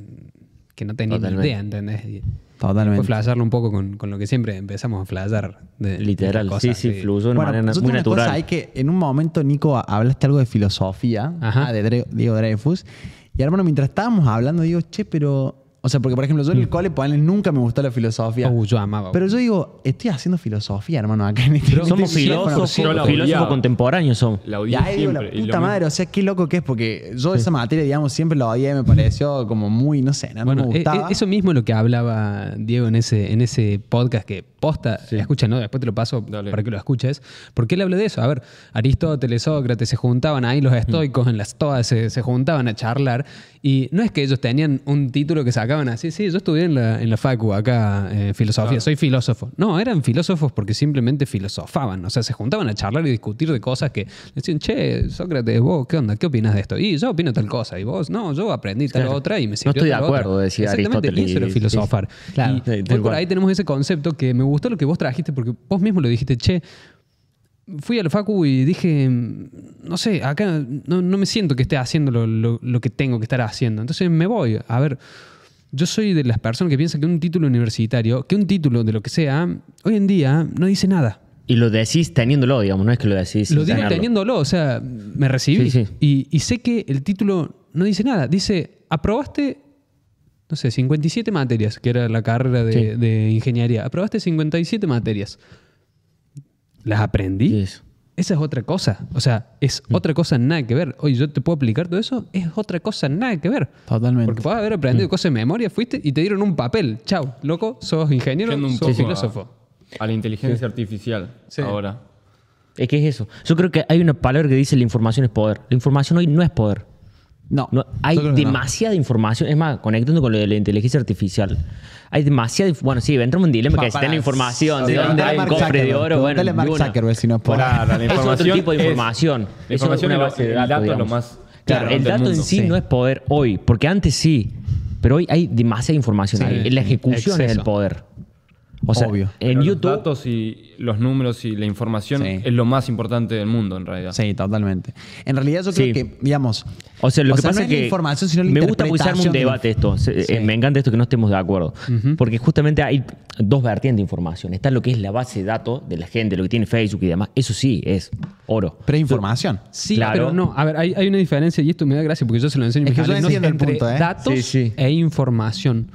Speaker 4: que no tenía ni idea, ¿entendés? Y
Speaker 3: Totalmente.
Speaker 4: Fue flashearlo un poco con, con lo que siempre empezamos a flashear. De,
Speaker 1: Literal,
Speaker 4: las
Speaker 1: sí,
Speaker 4: cosas,
Speaker 1: sí, fluyó de una
Speaker 3: Bueno,
Speaker 1: manera muy natural.
Speaker 3: hay que en un momento, Nico, hablaste algo de filosofía
Speaker 4: Ajá.
Speaker 3: ah, de Dre- Diego Dreyfus. Y hermano, mientras estábamos hablando, digo, che, pero. O sea, porque por ejemplo, yo en el cole, ponele, nunca me gustó la filosofía.
Speaker 4: Oh, yo amaba.
Speaker 3: Pero yo digo, estoy haciendo filosofía, hermano, acá en este
Speaker 1: Somos
Speaker 3: este
Speaker 1: filósofos, filósofos
Speaker 2: odiaba.
Speaker 1: contemporáneos somos.
Speaker 2: La odié
Speaker 3: ahí digo, la puta
Speaker 2: mismo-
Speaker 3: madre, o sea, qué loco que es, porque yo esa materia, digamos, siempre la odié, me pareció como muy, no sé, no,
Speaker 4: Bueno,
Speaker 3: me
Speaker 4: e-
Speaker 3: gustaba.
Speaker 4: e- eso mismo es lo que hablaba Diego en ese, en ese podcast que posta, escucha, ¿no? Después te lo paso
Speaker 2: Dale.
Speaker 4: para que lo escuches. Porque él habla de eso. A ver, Aristóteles, Sócrates se juntaban ahí, los estoicos en las todas se, se juntaban a charlar. Y no es que ellos tenían un título que sacaban así, sí, yo estudié en la, en la facu acá, eh, filosofía, soy filósofo. No, eran filósofos porque simplemente filosofaban. O sea, se juntaban a charlar y discutir de cosas que decían, che, Sócrates, vos, ¿qué onda? ¿Qué opinas de esto? Y yo opino tal cosa. Y vos, no, yo aprendí tal
Speaker 1: Claro.
Speaker 4: otra y me
Speaker 1: No
Speaker 4: sirvió
Speaker 1: estoy de acuerdo,
Speaker 4: otra.
Speaker 1: decía
Speaker 4: Exactamente,
Speaker 1: Aristóteles.
Speaker 4: y eso era
Speaker 1: Sí,
Speaker 4: filosofar.
Speaker 3: Claro.
Speaker 4: Y
Speaker 1: Sí,
Speaker 4: por ahí tenemos ese concepto que me gustó lo que vos trajiste porque vos mismo lo dijiste, che, fui al Facu y dije, no sé, acá no, no me siento que esté haciendo lo, lo- lo que tengo que estar haciendo. Entonces me voy. A ver, yo soy de las personas que piensan que un título universitario, que un título de lo que sea, hoy en día no dice nada.
Speaker 1: Y lo decís teniéndolo, digamos, no es que lo decís.
Speaker 4: Lo digo
Speaker 1: tenerlo.
Speaker 4: teniéndolo, o sea, me recibí.
Speaker 1: Sí, sí.
Speaker 4: Y, y sé que el título no dice nada. Dice, aprobaste, no sé, 57 materias, que era la carrera de,
Speaker 1: Sí.
Speaker 4: de ingeniería. Aprobaste 57 materias. ¿Las aprendí?
Speaker 1: Sí, eso.
Speaker 4: Esa es otra cosa. O sea, es
Speaker 1: Mm.
Speaker 4: otra cosa nada que ver. Oye, ¿yo te puedo aplicar todo eso? Es otra cosa nada que ver.
Speaker 3: Totalmente.
Speaker 4: Porque puedes haber
Speaker 1: Mm.
Speaker 4: aprendido cosas de memoria, fuiste y te dieron un papel. Chau, loco, sos ingeniero,
Speaker 2: un
Speaker 4: sos filósofo.
Speaker 2: A, a la inteligencia artificial ahora.
Speaker 1: Es que es eso. Yo creo que hay una palabra que dice la información es poder. La información hoy no es poder.
Speaker 3: No,
Speaker 1: No, hay
Speaker 3: no.
Speaker 1: demasiada información. Es más, conectando con lo de la inteligencia artificial. Hay demasiada. Bueno, sí, entramos en dilema que
Speaker 3: para-
Speaker 1: tiene información, de dónde hay un cofre de oro. Bueno,
Speaker 3: Mark. Zuckerberg si no es por-
Speaker 2: Claro, la
Speaker 1: Es otro
Speaker 2: información
Speaker 1: tipo de
Speaker 2: es-
Speaker 1: información.
Speaker 2: la
Speaker 1: Es
Speaker 2: información
Speaker 1: una
Speaker 2: es
Speaker 1: base de
Speaker 2: el
Speaker 1: datos,
Speaker 2: dato lo más
Speaker 1: Claro, el dato en sí,
Speaker 3: Sí.
Speaker 1: no es poder hoy, porque antes sí, pero hoy hay demasiada información.
Speaker 4: Sí.
Speaker 1: La ejecución es el poder. O sea,
Speaker 3: Obvio.
Speaker 1: en
Speaker 2: Pero
Speaker 1: YouTube.
Speaker 2: Los datos y los números y la información
Speaker 3: Sí.
Speaker 2: es lo más importante del mundo, en realidad.
Speaker 3: Sí, totalmente. En realidad yo creo
Speaker 1: Sí.
Speaker 3: que, digamos...
Speaker 1: O sea, lo que
Speaker 3: no
Speaker 1: pasa
Speaker 3: es la
Speaker 1: que
Speaker 3: información, sino la
Speaker 1: me gusta arma un debate esto.
Speaker 3: Sí.
Speaker 1: eh, me encanta esto que no estemos de acuerdo. Porque justamente hay dos vertientes de información. Está lo que es la base de datos de la gente, lo que tiene Facebook y demás. Eso sí es oro.
Speaker 3: Pero es información.
Speaker 4: Sí,
Speaker 1: Claro.
Speaker 4: pero no. A ver, hay, hay una diferencia y esto me da gracia porque yo se lo enseño
Speaker 3: Es que yo
Speaker 4: alumnos,
Speaker 3: entiendo el punto, ¿eh?
Speaker 4: datos
Speaker 1: Sí, sí.
Speaker 4: e información.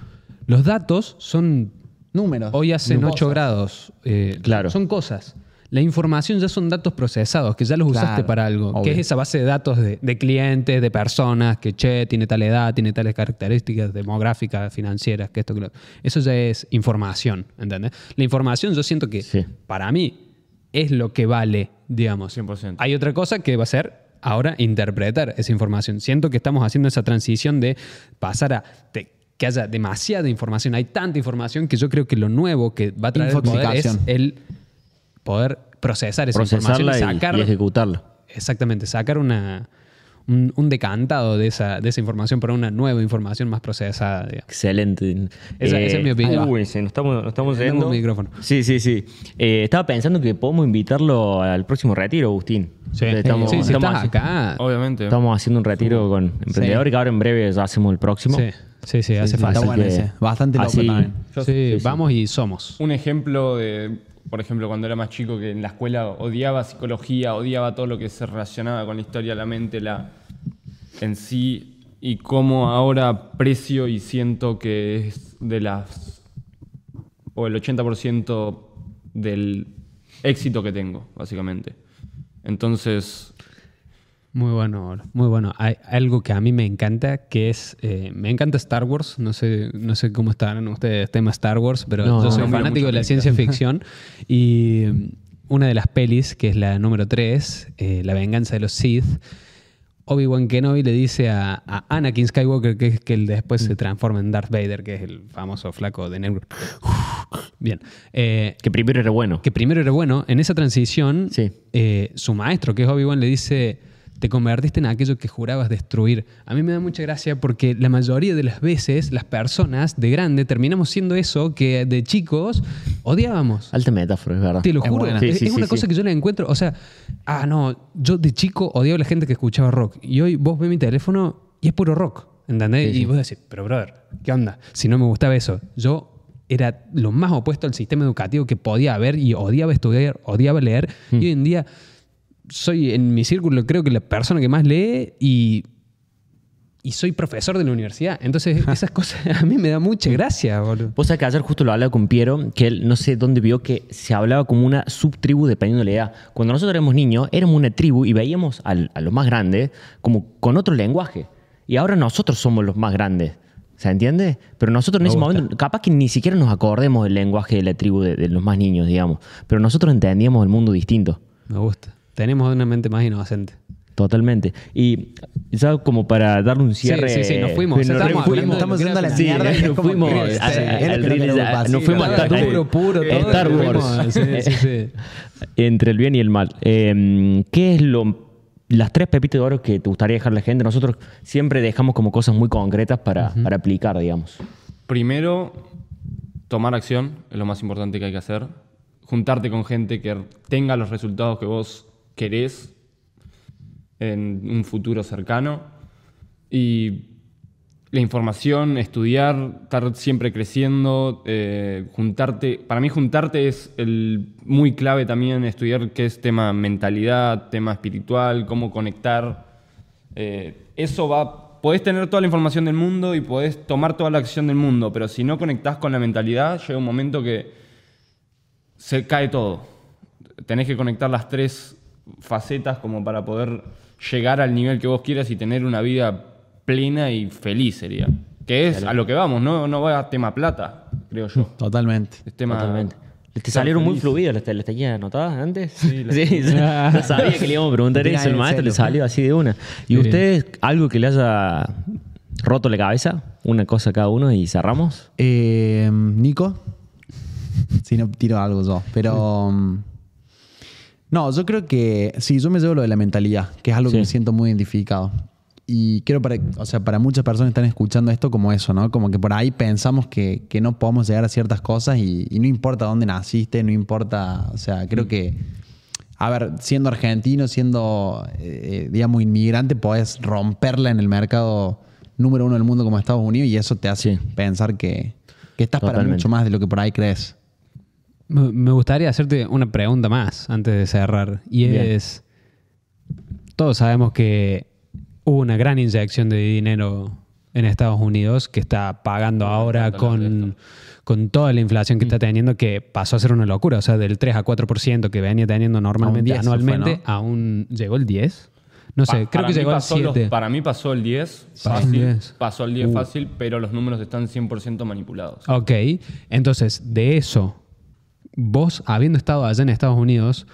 Speaker 4: Los datos son
Speaker 3: Números.
Speaker 4: Hoy hacen
Speaker 3: Cosas.
Speaker 4: 8 grados. eh,
Speaker 1: Claro.
Speaker 4: Son cosas. La información ya son datos procesados, que ya los usaste para algo.
Speaker 3: obvio.
Speaker 4: Que es esa base de datos de, de clientes, de personas, que che, tiene tal edad, tiene tales características demográficas, financieras, que esto, que lo Eso ya es información, ¿entendés? La información yo siento que
Speaker 1: Sí.
Speaker 4: para mí es lo que vale, digamos.
Speaker 2: 100%.
Speaker 4: Hay otra cosa que va a ser ahora interpretar esa información. Siento que estamos haciendo esa transición de pasar a que haya demasiada información. Hay tanta información que yo creo que lo nuevo que va a traer el poder es el poder procesar esa información
Speaker 1: Procesarla
Speaker 4: y
Speaker 1: y,
Speaker 4: sacar
Speaker 1: y ejecutarla.
Speaker 4: Exactamente, sacar una, un, un decantado de esa, de esa información para una nueva información más procesada. digamos.
Speaker 1: Excelente.
Speaker 4: Esa- esa es mi opinión.
Speaker 1: Uy, se nos estamos, nos estamos yendo.
Speaker 4: un micrófono.
Speaker 1: Sí, sí, sí. Eh, estaba pensando que podemos invitarlo al próximo retiro, Agustín.
Speaker 4: Sí,
Speaker 1: Estamos,
Speaker 4: sí,
Speaker 1: estamos
Speaker 4: estás acá.
Speaker 2: Obviamente.
Speaker 1: estamos haciendo un retiro con emprendedores que ahora en breve ya hacemos el próximo.
Speaker 4: Sí, sí, sí, hace
Speaker 3: sí,
Speaker 4: falta.
Speaker 3: está bueno
Speaker 1: que-
Speaker 3: ese. Bastante loco
Speaker 1: así-
Speaker 3: también.
Speaker 2: Yo-
Speaker 4: Sí,
Speaker 1: sí, sí.
Speaker 4: vamos y somos.
Speaker 2: Un ejemplo de, por ejemplo, cuando era más chico, que en la escuela odiaba psicología, odiaba todo lo que se relacionaba con la historia, la mente, la en sí, y cómo ahora aprecio y siento que es de las. o el 80% del éxito que tengo, básicamente. Entonces,
Speaker 4: Muy bueno, muy bueno. Hay algo que a mí me encanta, que es, eh, me encanta Star Wars, no sé, no sé cómo estarán ustedes tema Star Wars, pero
Speaker 1: No,
Speaker 4: yo soy
Speaker 1: no,
Speaker 4: fanático de la ciencia ficción y mm, una de las pelis, que es la número 3, La venganza de los Sith, Obi-Wan Kenobi le dice a, a Anakin Skywalker que es que él después se transforma en Darth Vader, que es el famoso flaco de negro. Bien. Eh,
Speaker 1: Que primero era bueno.
Speaker 4: que primero era bueno, en esa transición,
Speaker 1: Sí.
Speaker 4: eh, su maestro, que es Obi-Wan, le dice, te convertiste en aquello que jurabas destruir. A mí me da mucha gracia porque la mayoría de las veces las personas de grande terminamos siendo eso que de chicos odiábamos.
Speaker 1: Alta metáfora, es verdad.
Speaker 4: Te lo
Speaker 3: Es
Speaker 4: juro.
Speaker 3: buena.
Speaker 1: Sí,
Speaker 4: es
Speaker 1: sí,
Speaker 4: es
Speaker 1: sí,
Speaker 4: una
Speaker 1: sí.
Speaker 4: cosa que yo le encuentro. O sea, ah, no, yo de chico odiaba a la gente que escuchaba rock. Y hoy vos ves mi teléfono y es puro rock. ¿Entendés?
Speaker 1: Sí, sí.
Speaker 4: Y vos decís, pero brother, ¿qué onda? Si no me gustaba eso. Yo era lo más opuesto al sistema educativo que podía haber y odiaba estudiar, odiaba leer.
Speaker 1: Hmm.
Speaker 4: Y hoy en día soy en mi círculo, creo que la persona que más lee y. Y soy profesor de la universidad. Entonces, esas cosas a mí me da mucha gracia, boludo.
Speaker 1: Vos sabés que ayer justo lo hablaba con Piero, que él no sé dónde vio que se hablaba como una subtribu dependiendo de la edad. Cuando nosotros éramos niños, éramos una tribu y veíamos al- a los más grandes como con otro lenguaje. Y ahora nosotros somos los más grandes. ¿Se entiende? Pero nosotros en
Speaker 4: Me
Speaker 1: ese
Speaker 4: gusta.
Speaker 1: momento, capaz que ni siquiera nos acordemos del lenguaje de la tribu de, de los más niños, digamos. Pero nosotros entendíamos el mundo distinto.
Speaker 4: Me gusta. Tenemos una mente más inocente.
Speaker 1: Totalmente. Y ya como para darle un cierre.
Speaker 4: sí, sí, nos fuimos.
Speaker 1: nos
Speaker 4: Estamos
Speaker 1: fuimos.
Speaker 3: estamos a la
Speaker 1: Sí,
Speaker 3: mierda y es
Speaker 1: nos
Speaker 3: como
Speaker 1: fuimos a-
Speaker 3: sí,
Speaker 1: a- nos fuimos
Speaker 3: Sí, claro,
Speaker 4: puro.
Speaker 1: Star Wars.
Speaker 4: sí, sí, sí.
Speaker 1: Entre el bien y el mal. Eh, ¿Qué es lo las tres pepitas de oro que te gustaría dejar a la gente? Nosotros siempre dejamos como cosas muy concretas para, para aplicar, digamos.
Speaker 2: primero, tomar acción es lo más importante que hay que hacer. Juntarte con gente que tenga los resultados que vos querés en un futuro cercano. Y la información, estudiar, estar siempre creciendo, eh, juntarte. Para mí, juntarte es el, muy clave también estudiar qué es tema mentalidad, tema espiritual, cómo conectar. Eh, eso va. Podés tener toda la información del mundo y podés tomar toda la acción del mundo, pero si no conectás con la mentalidad, llega un momento que se cae todo. Tenés que conectar las tres facetas como para poder llegar al nivel que vos quieras y tener una vida plena y feliz sería. Que es a lo que vamos, no, no va a tema plata, creo yo.
Speaker 3: Totalmente.
Speaker 2: Es tema
Speaker 1: Totalmente. ¿Te salieron muy
Speaker 2: feliz.
Speaker 1: fluidas? ¿Las, te- las tenías anotadas antes?
Speaker 2: Sí, las-
Speaker 1: ya sabía que le íbamos a preguntar eso. El maestro le salió así de una. ¿Y
Speaker 4: Sí.
Speaker 1: ustedes, algo que le haya roto la cabeza? Una cosa cada uno y cerramos.
Speaker 3: Eh, Nico. Si no, tiro algo yo. Pero. No, yo creo que. Sí, yo me llevo lo de la mentalidad, que es algo
Speaker 1: Sí.
Speaker 3: que me siento muy identificado. Y quiero para. O sea, para muchas personas están escuchando esto como eso, ¿no? Como que por ahí pensamos que, que no podemos llegar a ciertas cosas y, y no importa dónde naciste, no importa. O sea, creo que. A ver, siendo argentino, siendo, eh, digamos, inmigrante, podés romperla en el mercado número uno del mundo como Estados Unidos y eso te hace
Speaker 1: Sí.
Speaker 3: pensar que, que estás para mucho más de lo que por ahí crees.
Speaker 4: Me gustaría hacerte una pregunta más antes de cerrar. Y
Speaker 1: Bien.
Speaker 4: es, todos sabemos que hubo una gran inyección de dinero en Estados Unidos que está pagando ahora con, con toda la inflación que está teniendo, que pasó a ser una locura. O sea, del 3 a 4% que venía teniendo normalmente
Speaker 3: 10 se fue,
Speaker 4: anualmente,
Speaker 3: ¿no?
Speaker 4: aún llegó el 10. No sé,
Speaker 2: Pa-
Speaker 4: creo que llegó al
Speaker 2: pasó los-
Speaker 4: 7.
Speaker 2: para mí pasó el 10
Speaker 4: Sí.
Speaker 2: fácil.
Speaker 4: 10.
Speaker 2: Pasó el 10 fácil, pero los números están 100% manipulados.
Speaker 4: Ok, entonces de eso, vos habiendo estado allá en Estados Unidos,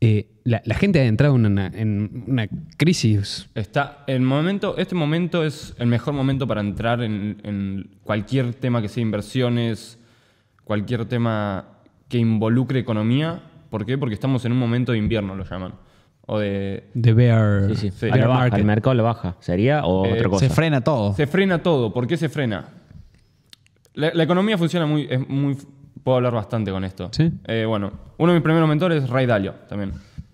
Speaker 4: eh, la, la gente ha entrado en una, en una crisis.
Speaker 2: Está, el momento, este momento es el mejor momento para entrar en, en cualquier tema que sea inversiones, cualquier tema que involucre economía. ¿Por qué? Porque estamos en un momento de invierno, lo llaman. O de...
Speaker 4: De bear,
Speaker 1: Sí,
Speaker 4: bear
Speaker 1: baja,
Speaker 4: market.
Speaker 1: el mercado le baja. ¿Sería o
Speaker 2: Eh,
Speaker 1: otra cosa?
Speaker 3: Se frena todo.
Speaker 2: Se frena todo. ¿Por qué se frena? La, la economía funciona muy, es muy... Puedo hablar bastante con esto.
Speaker 4: Sí.
Speaker 2: Eh, bueno, uno de mis primeros mentores es Ray Dalio también.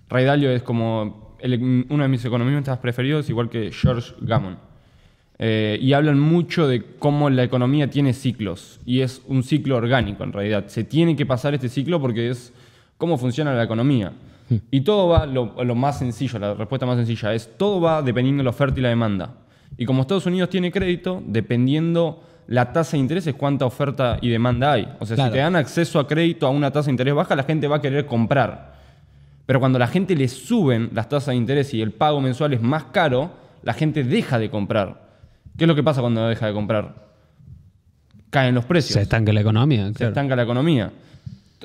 Speaker 2: Ray Dalio es como el- uno de mis economistas preferidos, igual que George Gammon. Eh, y hablan mucho de cómo la economía tiene ciclos. Y es un ciclo orgánico en realidad. Se tiene que pasar este ciclo porque es cómo funciona la economía. Y todo va, lo, lo más sencillo, la respuesta más sencilla es, todo va dependiendo de la oferta y la demanda. Y como Estados Unidos tiene crédito, dependiendo la tasa de interés es cuánta oferta y demanda hay. O sea,
Speaker 3: Claro.
Speaker 2: si te dan acceso a crédito a una tasa de interés baja, la gente va a querer comprar. Pero cuando la gente le suben las tasas de interés y el pago mensual es más caro, la gente deja de comprar. ¿Qué es lo que pasa cuando deja de comprar? Caen los precios
Speaker 4: Se estanca la economía.
Speaker 2: se estanca la economía.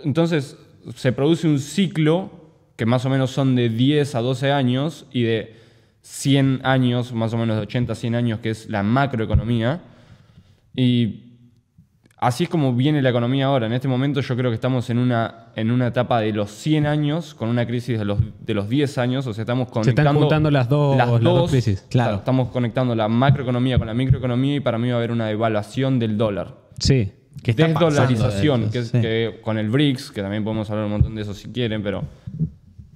Speaker 2: Entonces, se produce un ciclo que más o menos son de 10 a 12 años y de 100 años, más o menos de 80 a 100 años, que es la macroeconomía. Y así es como viene la economía ahora. En este momento yo creo que estamos en una, en una etapa de los 100 años, con una crisis de los, de los 10 años, o sea, estamos
Speaker 4: Se están
Speaker 2: conectando...
Speaker 4: juntando las dos- las dos crisis.
Speaker 3: Claro.
Speaker 2: Estamos conectando la macroeconomía con la microeconomía y para mí va a haber una devaluación del dólar
Speaker 4: Sí.
Speaker 3: Que está
Speaker 2: desdolarización, que,
Speaker 3: de sí.
Speaker 2: que con el BRICS, que también podemos hablar un montón de eso si quieren, pero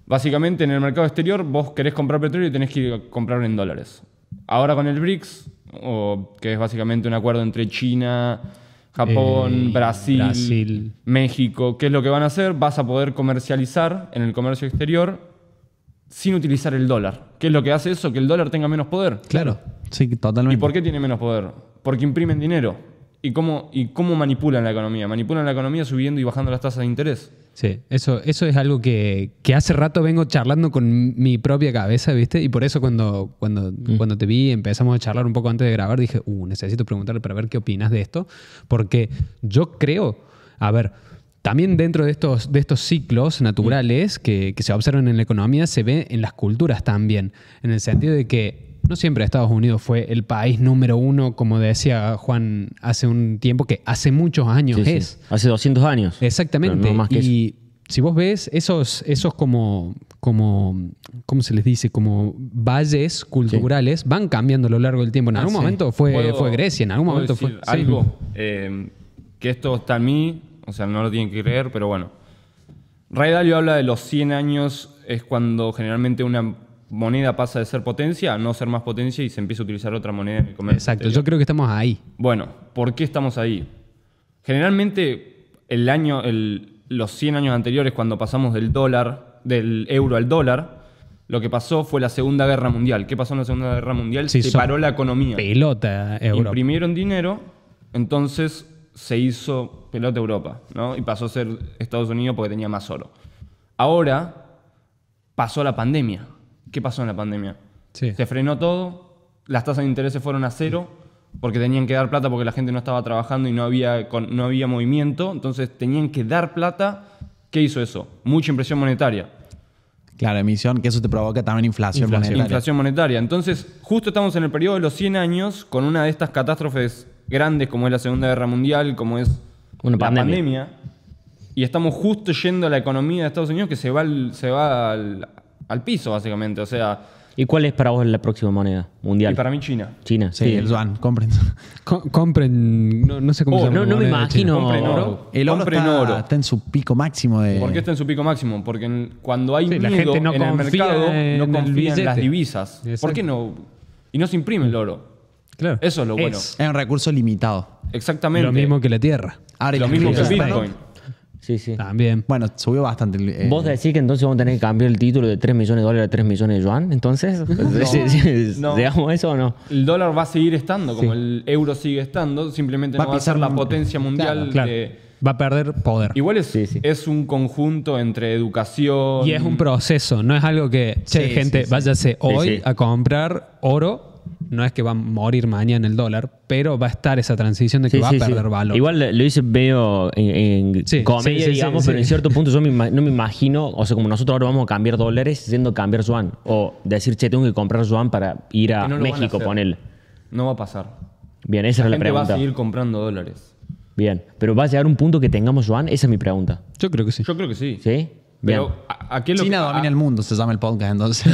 Speaker 2: básicamente en el mercado exterior vos querés comprar petróleo y tenés que ir a comprar en dólares. Ahora con el BRICS, o, que es básicamente un acuerdo entre China, Japón,
Speaker 4: Eh,
Speaker 2: Brasil,
Speaker 4: Brasil.
Speaker 2: México, ¿qué es lo que van a hacer? Vas a poder comercializar en el comercio exterior sin utilizar el dólar. ¿Qué es lo que hace eso? Que el dólar tenga menos poder.
Speaker 3: Claro. Sí, totalmente.
Speaker 2: ¿Y por qué tiene menos poder? Porque imprimen dinero. ¿Y cómo, ¿Y cómo manipulan la economía? Manipulan la economía subiendo y bajando las tasas de interés.
Speaker 4: Sí, eso, eso es algo que, que hace rato vengo charlando con mi propia cabeza, ¿viste? Y por eso cuando, cuando, cuando te vi, empezamos a charlar un poco antes de grabar, dije, uh, necesito preguntarle para ver qué opinas de esto, porque yo creo, a ver, también dentro de estos, de estos ciclos naturales que, que se observan en la economía, se ve en las culturas también, en el sentido de que no siempre Estados Unidos fue el país número uno, como decía Juan hace un tiempo, que hace muchos años
Speaker 1: Sí, sí.
Speaker 4: es.
Speaker 1: Hace 200 años.
Speaker 4: Exactamente.
Speaker 1: Pero no más que eso.
Speaker 4: y si vos ves esos, esos como, como, ¿cómo se les dice? Como valles culturales van cambiando a lo largo del tiempo. En
Speaker 3: Ah,
Speaker 4: algún
Speaker 3: sí.
Speaker 4: momento fue,
Speaker 2: ¿Puedo-
Speaker 4: fue Grecia, en algún momento fue...
Speaker 2: algo eh, que esto está en mí, o sea, no lo tienen que creer, pero bueno. Ray Dalio habla de los 100 años, es cuando generalmente una moneda pasa de ser potencia a no ser más potencia y se empieza a utilizar otra moneda en el comercio.
Speaker 4: Exacto,
Speaker 2: exterior.
Speaker 4: yo creo que estamos ahí.
Speaker 2: Bueno, ¿por qué estamos ahí? Generalmente, el año, el- los 100 años anteriores, cuando pasamos del dólar, del euro al dólar, lo que pasó fue la Segunda Guerra Mundial. ¿Qué pasó en la Segunda Guerra Mundial?
Speaker 4: Sí,
Speaker 2: Se paró la economía.
Speaker 4: Pelota Europa.
Speaker 2: Imprimieron dinero, entonces se hizo pelota Europa, ¿no? Y pasó a ser Estados Unidos porque tenía más oro. Ahora pasó la pandemia. ¿Qué pasó en la pandemia?
Speaker 4: Sí.
Speaker 2: Se frenó todo, las tasas de interés se fueron a cero porque tenían que dar plata porque la gente no estaba trabajando y no había, no había movimiento, entonces tenían que dar plata. ¿Qué hizo eso? Mucha impresión monetaria.
Speaker 3: Claro, emisión, que eso te provoca también inflación,
Speaker 4: Inflación.
Speaker 3: monetaria.
Speaker 2: Inflación monetaria. Entonces, justo estamos en el periodo de los 100 años con una de estas catástrofes grandes como es la Segunda Guerra Mundial, como es
Speaker 1: Una
Speaker 2: la
Speaker 1: pandemia.
Speaker 2: pandemia. Y estamos justo yendo a la economía de Estados Unidos que se va al, se va al, al piso, básicamente. O sea,
Speaker 1: ¿Y cuál es para vos la próxima moneda mundial?
Speaker 2: y para mí China.
Speaker 1: China.
Speaker 3: Sí, el yuan, compren.
Speaker 4: Co- compren, no, no sé cómo
Speaker 2: Oh,
Speaker 4: se llama.
Speaker 1: no-
Speaker 4: la
Speaker 1: no me imagino-.
Speaker 2: Compren oro.
Speaker 3: El oro
Speaker 2: compren
Speaker 3: está,
Speaker 2: oro.
Speaker 3: está en su pico máximo de...
Speaker 2: ¿Por qué está en su pico máximo? Porque en- cuando hay
Speaker 4: Sí, la
Speaker 2: miedo
Speaker 4: gente no
Speaker 2: en el mercado,
Speaker 4: en
Speaker 2: no confía en las divisas. ¿Por qué no? Y no se imprime el oro.
Speaker 4: Claro.
Speaker 2: Eso es lo bueno.
Speaker 4: Es
Speaker 3: Es un recurso limitado.
Speaker 2: Exactamente.
Speaker 4: lo mismo que la tierra.
Speaker 3: Ahora,
Speaker 2: Lo mismo que el Bitcoin.
Speaker 1: Sí, sí.
Speaker 4: También.
Speaker 3: Bueno, subió bastante. el- eh,
Speaker 1: ¿Vos decís que entonces vamos a tener que cambiar el título de 3 millones de dólares a 3 millones de yuan? Entonces,
Speaker 2: No.
Speaker 1: ¿digamos eso o no?
Speaker 2: El dólar va a seguir estando, como
Speaker 1: Sí.
Speaker 2: el euro sigue estando, simplemente
Speaker 3: Va
Speaker 2: no
Speaker 3: a
Speaker 2: va a ser
Speaker 3: pisar
Speaker 2: la
Speaker 3: un-
Speaker 2: potencia mundial
Speaker 4: Claro.
Speaker 2: de...
Speaker 4: Va a perder poder.
Speaker 2: Igual es,
Speaker 1: Sí, sí.
Speaker 2: es un conjunto entre educación...
Speaker 4: Y es un proceso, no es algo que, che,
Speaker 3: Sí,
Speaker 4: gente,
Speaker 3: sí, sí.
Speaker 4: váyase hoy
Speaker 1: sí.
Speaker 4: a comprar oro no es que va a morir mañana el dólar, pero va a estar esa transición de que
Speaker 1: Sí,
Speaker 4: va
Speaker 1: sí,
Speaker 4: a
Speaker 1: sí.
Speaker 4: perder valor.
Speaker 1: Igual lo hice medio en, en
Speaker 4: Sí,
Speaker 1: comedia,
Speaker 4: sí, sí,
Speaker 1: digamos,
Speaker 4: sí,
Speaker 1: pero
Speaker 4: sí.
Speaker 1: en cierto punto yo me no me imagino, o sea, como nosotros ahora vamos a cambiar dólares, siendo cambiar yuan. O decir, che, tengo que comprar yuan para ir a
Speaker 2: no a
Speaker 1: México,
Speaker 2: hacer.
Speaker 1: ponerle.
Speaker 2: No va a pasar.
Speaker 1: Bien, esa
Speaker 2: La
Speaker 1: era la
Speaker 2: gente va a
Speaker 1: pregunta.
Speaker 2: seguir comprando dólares.
Speaker 1: Bien, pero ¿va a llegar un punto que tengamos yuan? Esa es mi pregunta.
Speaker 4: Yo creo que sí.
Speaker 2: Yo creo que sí.
Speaker 1: ¿Sí? Bien.
Speaker 2: Pero ¿a, a qué lo
Speaker 3: China
Speaker 2: que,
Speaker 3: domina
Speaker 2: a-
Speaker 3: el mundo, se llama el podcast, entonces.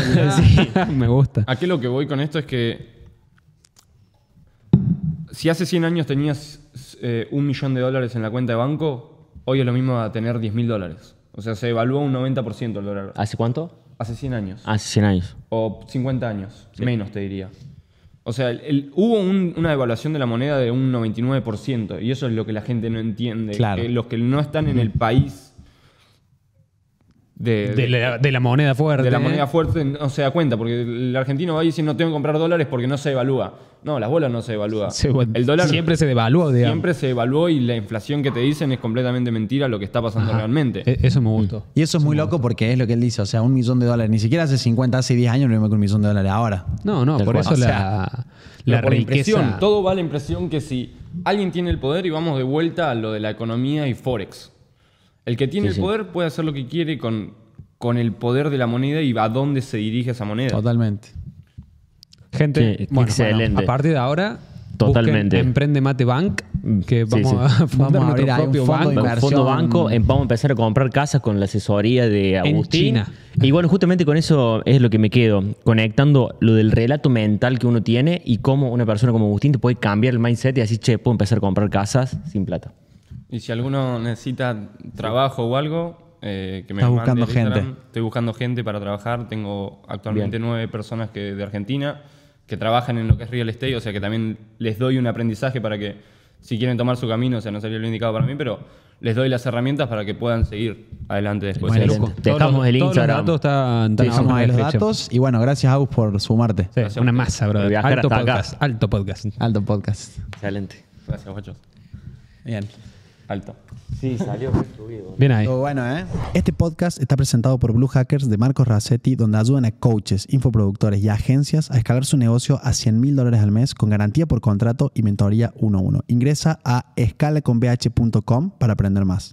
Speaker 4: Me gusta.
Speaker 2: ¿A qué lo que voy con esto es que si hace 100 años tenías eh, un millón de dólares en la cuenta de banco, hoy es lo mismo a tener 10 mil dólares. O sea, se evalúa un 90% el dólar.
Speaker 1: ¿Hace cuánto?
Speaker 2: Hace 100 años.
Speaker 1: Hace 100 años.
Speaker 2: O 50 años. Menos, te diría. O sea, el- el- hubo un- una devaluación de la moneda de un 99%. Y eso es lo que la gente no entiende.
Speaker 3: Claro.
Speaker 2: Que los que no están en el país de,
Speaker 4: De la, de la moneda fuerte.
Speaker 2: de la moneda fuerte no se da cuenta, porque el argentino va y dice no tengo que comprar dólares porque no se evalúa. No, las bolas no se evalúa.
Speaker 4: Se-
Speaker 2: el dólar
Speaker 4: siempre se devaluó, digamos.
Speaker 2: siempre se evaluó y la inflación que te dicen es completamente mentira lo que está pasando realmente.
Speaker 4: E- Eso me gustó.
Speaker 3: Y eso es muy loco porque es lo que él dice, o sea, un millón de dólares, ni siquiera hace 50, hace 10 años lo mismo que un millón de dólares ahora.
Speaker 4: No, no, por
Speaker 1: cual.
Speaker 4: eso
Speaker 3: O sea,
Speaker 4: la, la
Speaker 2: por impresión,
Speaker 4: riqueza.
Speaker 2: todo va a la impresión que si alguien tiene el poder y vamos de vuelta a lo de la economía y Forex. El que tiene
Speaker 1: Sí,
Speaker 2: el
Speaker 1: sí.
Speaker 2: poder puede hacer lo que quiere con, con el poder de la moneda y a dónde se dirige esa moneda.
Speaker 3: Totalmente.
Speaker 4: Gente,
Speaker 1: Sí,
Speaker 4: bueno,
Speaker 1: excelente.
Speaker 4: bueno, a partir de ahora,
Speaker 1: Totalmente.
Speaker 4: Emprende Mate Bank, que
Speaker 1: Sí,
Speaker 4: vamos
Speaker 1: sí.
Speaker 4: a fundar
Speaker 3: Vamos a abrir
Speaker 4: nuestro propio
Speaker 3: fondo
Speaker 4: banco.
Speaker 1: fondo banco, em- vamos a empezar a comprar casas con la asesoría de Agustín.
Speaker 4: China.
Speaker 1: Y bueno, justamente con eso es lo que me quedo, conectando lo del relato mental que uno tiene y cómo una persona como Agustín te puede cambiar el mindset y decir, che, puedo empezar a comprar casas sin plata.
Speaker 2: Y si alguno necesita trabajo o algo, eh, que me
Speaker 3: Estás buscando gente.
Speaker 2: Estoy buscando gente para trabajar. Tengo actualmente nueve personas que, de Argentina que trabajan en lo que es real estate, o sea que también les doy un aprendizaje para que, si quieren tomar su camino, o sea, no sería lo indicado para mí, pero les doy las herramientas para que puedan seguir adelante después.
Speaker 3: Bueno.
Speaker 1: Dejamos
Speaker 4: Todos los-
Speaker 1: el
Speaker 4: todos
Speaker 1: Instagram.
Speaker 4: Los datos están,
Speaker 3: ahí los datos y bueno, gracias Agus por sumarte.
Speaker 4: Sí, una masa.
Speaker 1: Viajar
Speaker 4: Alto podcast. Alto podcast.
Speaker 3: Alto podcast.
Speaker 1: Excelente.
Speaker 2: Gracias, guachos.
Speaker 3: Bien.
Speaker 2: Alto.
Speaker 1: Sí, salió subido.
Speaker 4: Bien ahí.
Speaker 3: Todo bueno, ¿eh? Este podcast está presentado por Blue Hackers de Marcos Racetti, donde ayudan a coaches, infoproductores y agencias a escalar su negocio a 100 mil dólares al mes con garantía por contrato y mentoría 1-1. Ingresa a escalaconbh.com para aprender más.